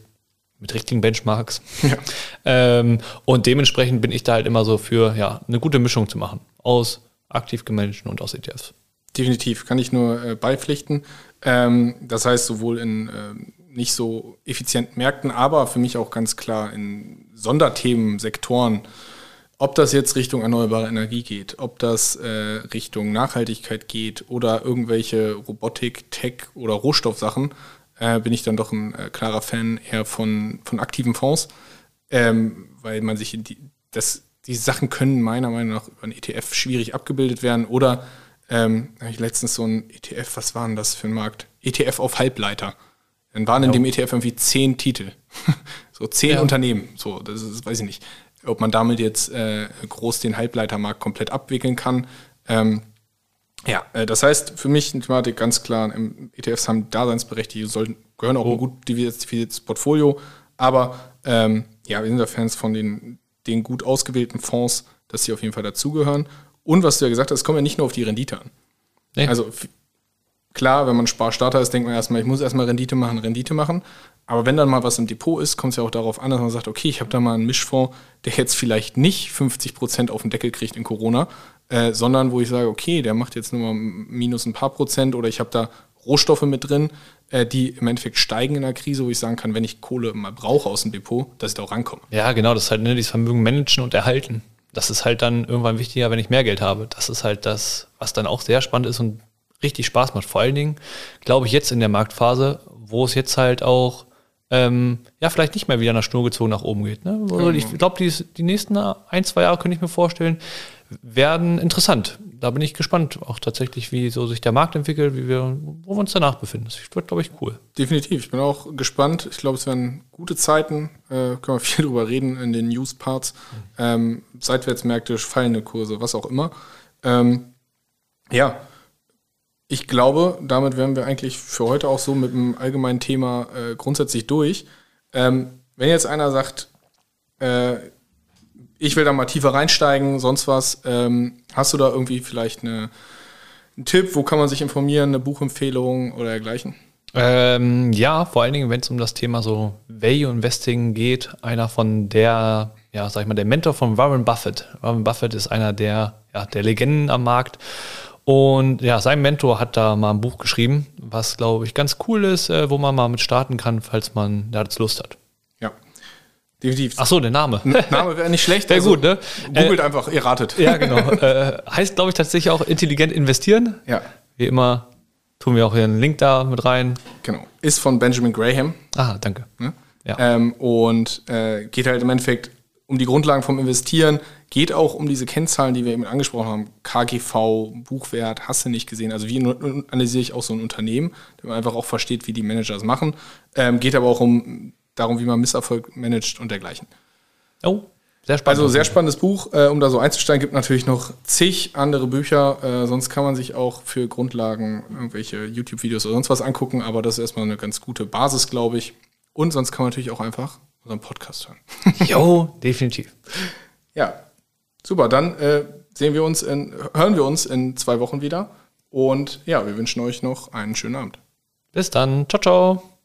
mit richtigen Benchmarks. ähm, und dementsprechend bin ich da halt immer so für ja eine gute Mischung zu machen aus aktiv gemanagten und aus ETFs. Definitiv, kann ich nur äh, beipflichten. Ähm, das heißt, sowohl in ähm, nicht so effizienten Märkten, aber für mich auch ganz klar in Sonderthemen, Sektoren, ob das jetzt Richtung erneuerbare Energie geht, ob das äh, Richtung Nachhaltigkeit geht oder irgendwelche Robotik, Tech oder Rohstoffsachen, äh, bin ich dann doch ein äh, klarer Fan eher von, von aktiven Fonds, ähm, weil man sich die, das, die Sachen können meiner Meinung nach über einen ETF schwierig abgebildet werden oder ähm, habe ich letztens so ein ETF, was war denn das für ein Markt? ETF auf Halbleiter. Dann waren in dem ETF irgendwie zehn Titel. so zehn Ja. Unternehmen. So, das ist, weiß ich nicht, ob man damit jetzt äh, groß den Halbleitermarkt komplett abwickeln kann. Ähm, ja, äh, das heißt für mich eine Thematik ganz klar, ETFs haben Daseinsberechtigung, sollten, gehören auch ein gut diversifiziertes Portfolio, aber ähm, ja, wir sind da Fans von den, den gut ausgewählten Fonds, dass sie auf jeden Fall dazugehören. Und was du ja gesagt hast, es kommt ja nicht nur auf die Rendite an. Nee. Also klar, wenn man Sparstarter ist, denkt man erstmal, ich muss erstmal Rendite machen, Rendite machen. Aber wenn dann mal was im Depot ist, kommt es ja auch darauf an, dass man sagt, okay, ich habe da mal einen Mischfonds, der jetzt vielleicht nicht 50% auf den Deckel kriegt in Corona, äh, sondern wo ich sage, okay, der macht jetzt nur mal minus ein paar Prozent oder ich habe da Rohstoffe mit drin, äh, die im Endeffekt steigen in der Krise, wo ich sagen kann, wenn ich Kohle mal brauche aus dem Depot, dass ich da auch rankomme. Ja, genau, das ist halt ne, dieses Vermögen managen und erhalten. Das ist halt dann irgendwann wichtiger, wenn ich mehr Geld habe. Das ist halt das, was dann auch sehr spannend ist und richtig Spaß macht. Vor allen Dingen, glaube ich, jetzt in der Marktphase, wo es jetzt halt auch ähm, ja vielleicht nicht mehr wieder nach Schnur gezogen nach oben geht. Ne? Also ich glaube, die, die nächsten ein, zwei Jahre könnte ich mir vorstellen, werden interessant. Da bin ich gespannt, auch tatsächlich, wie so sich der Markt entwickelt, wie wir, wo wir uns danach befinden. Das wird, glaube ich, cool. Definitiv. Ich bin auch gespannt. Ich glaube, es werden gute Zeiten. Äh, können wir viel drüber reden in den News-Parts. Ähm, Seitwärtsmärkte, fallende Kurse, was auch immer. Ähm, ja, ich glaube, damit wären wir eigentlich für heute auch so mit dem allgemeinen Thema äh, grundsätzlich durch. Ähm, wenn jetzt einer sagt, äh, ich will da mal tiefer reinsteigen, sonst was, ähm, hast du da irgendwie vielleicht eine, einen Tipp, wo kann man sich informieren, eine Buchempfehlung oder dergleichen? Ähm, ja, vor allen Dingen, wenn es um das Thema so Value Investing geht, einer von der, ja, sag ich mal, der Mentor von Warren Buffett. Warren Buffett ist einer der, ja, der Legenden am Markt. Und ja, sein Mentor hat da mal ein Buch geschrieben, was, glaube ich, ganz cool ist, äh, wo man mal mit starten kann, falls man da jetzt Lust hat. Ja, definitiv. Ach so, der Name. Name wäre nicht schlecht. also Sehr gut, ne? Googelt einfach, ihr ratet. Ja, genau. äh, heißt, glaube ich, tatsächlich auch intelligent investieren. Ja, Wie immer tun wir auch hier einen Link da mit rein. Genau. Ist von Benjamin Graham. Ah, danke. Ne? Ja. Ähm, und äh, geht halt im Endeffekt um die Grundlagen vom Investieren, geht auch um diese Kennzahlen, die wir eben angesprochen haben. KGV, Buchwert, hast du nicht gesehen. Also wie analysiere ich auch so ein Unternehmen, damit man einfach auch versteht, wie die Manager es machen. Ähm, geht aber auch um darum, wie man Misserfolg managt und dergleichen. Oh, sehr spannend. Also sehr spannendes Buch, äh, um da so einzusteigen. Gibt natürlich noch zig andere Bücher. Äh, sonst kann man sich auch für Grundlagen irgendwelche YouTube-Videos oder sonst was angucken. Aber das ist erstmal eine ganz gute Basis, glaube ich. Und sonst kann man natürlich auch einfach unseren Podcast hören. Jo, definitiv. Ja, super. Dann äh, sehen wir uns, in, hören wir uns in zwei Wochen wieder. Und ja, wir wünschen euch noch einen schönen Abend. Bis dann. Ciao, ciao.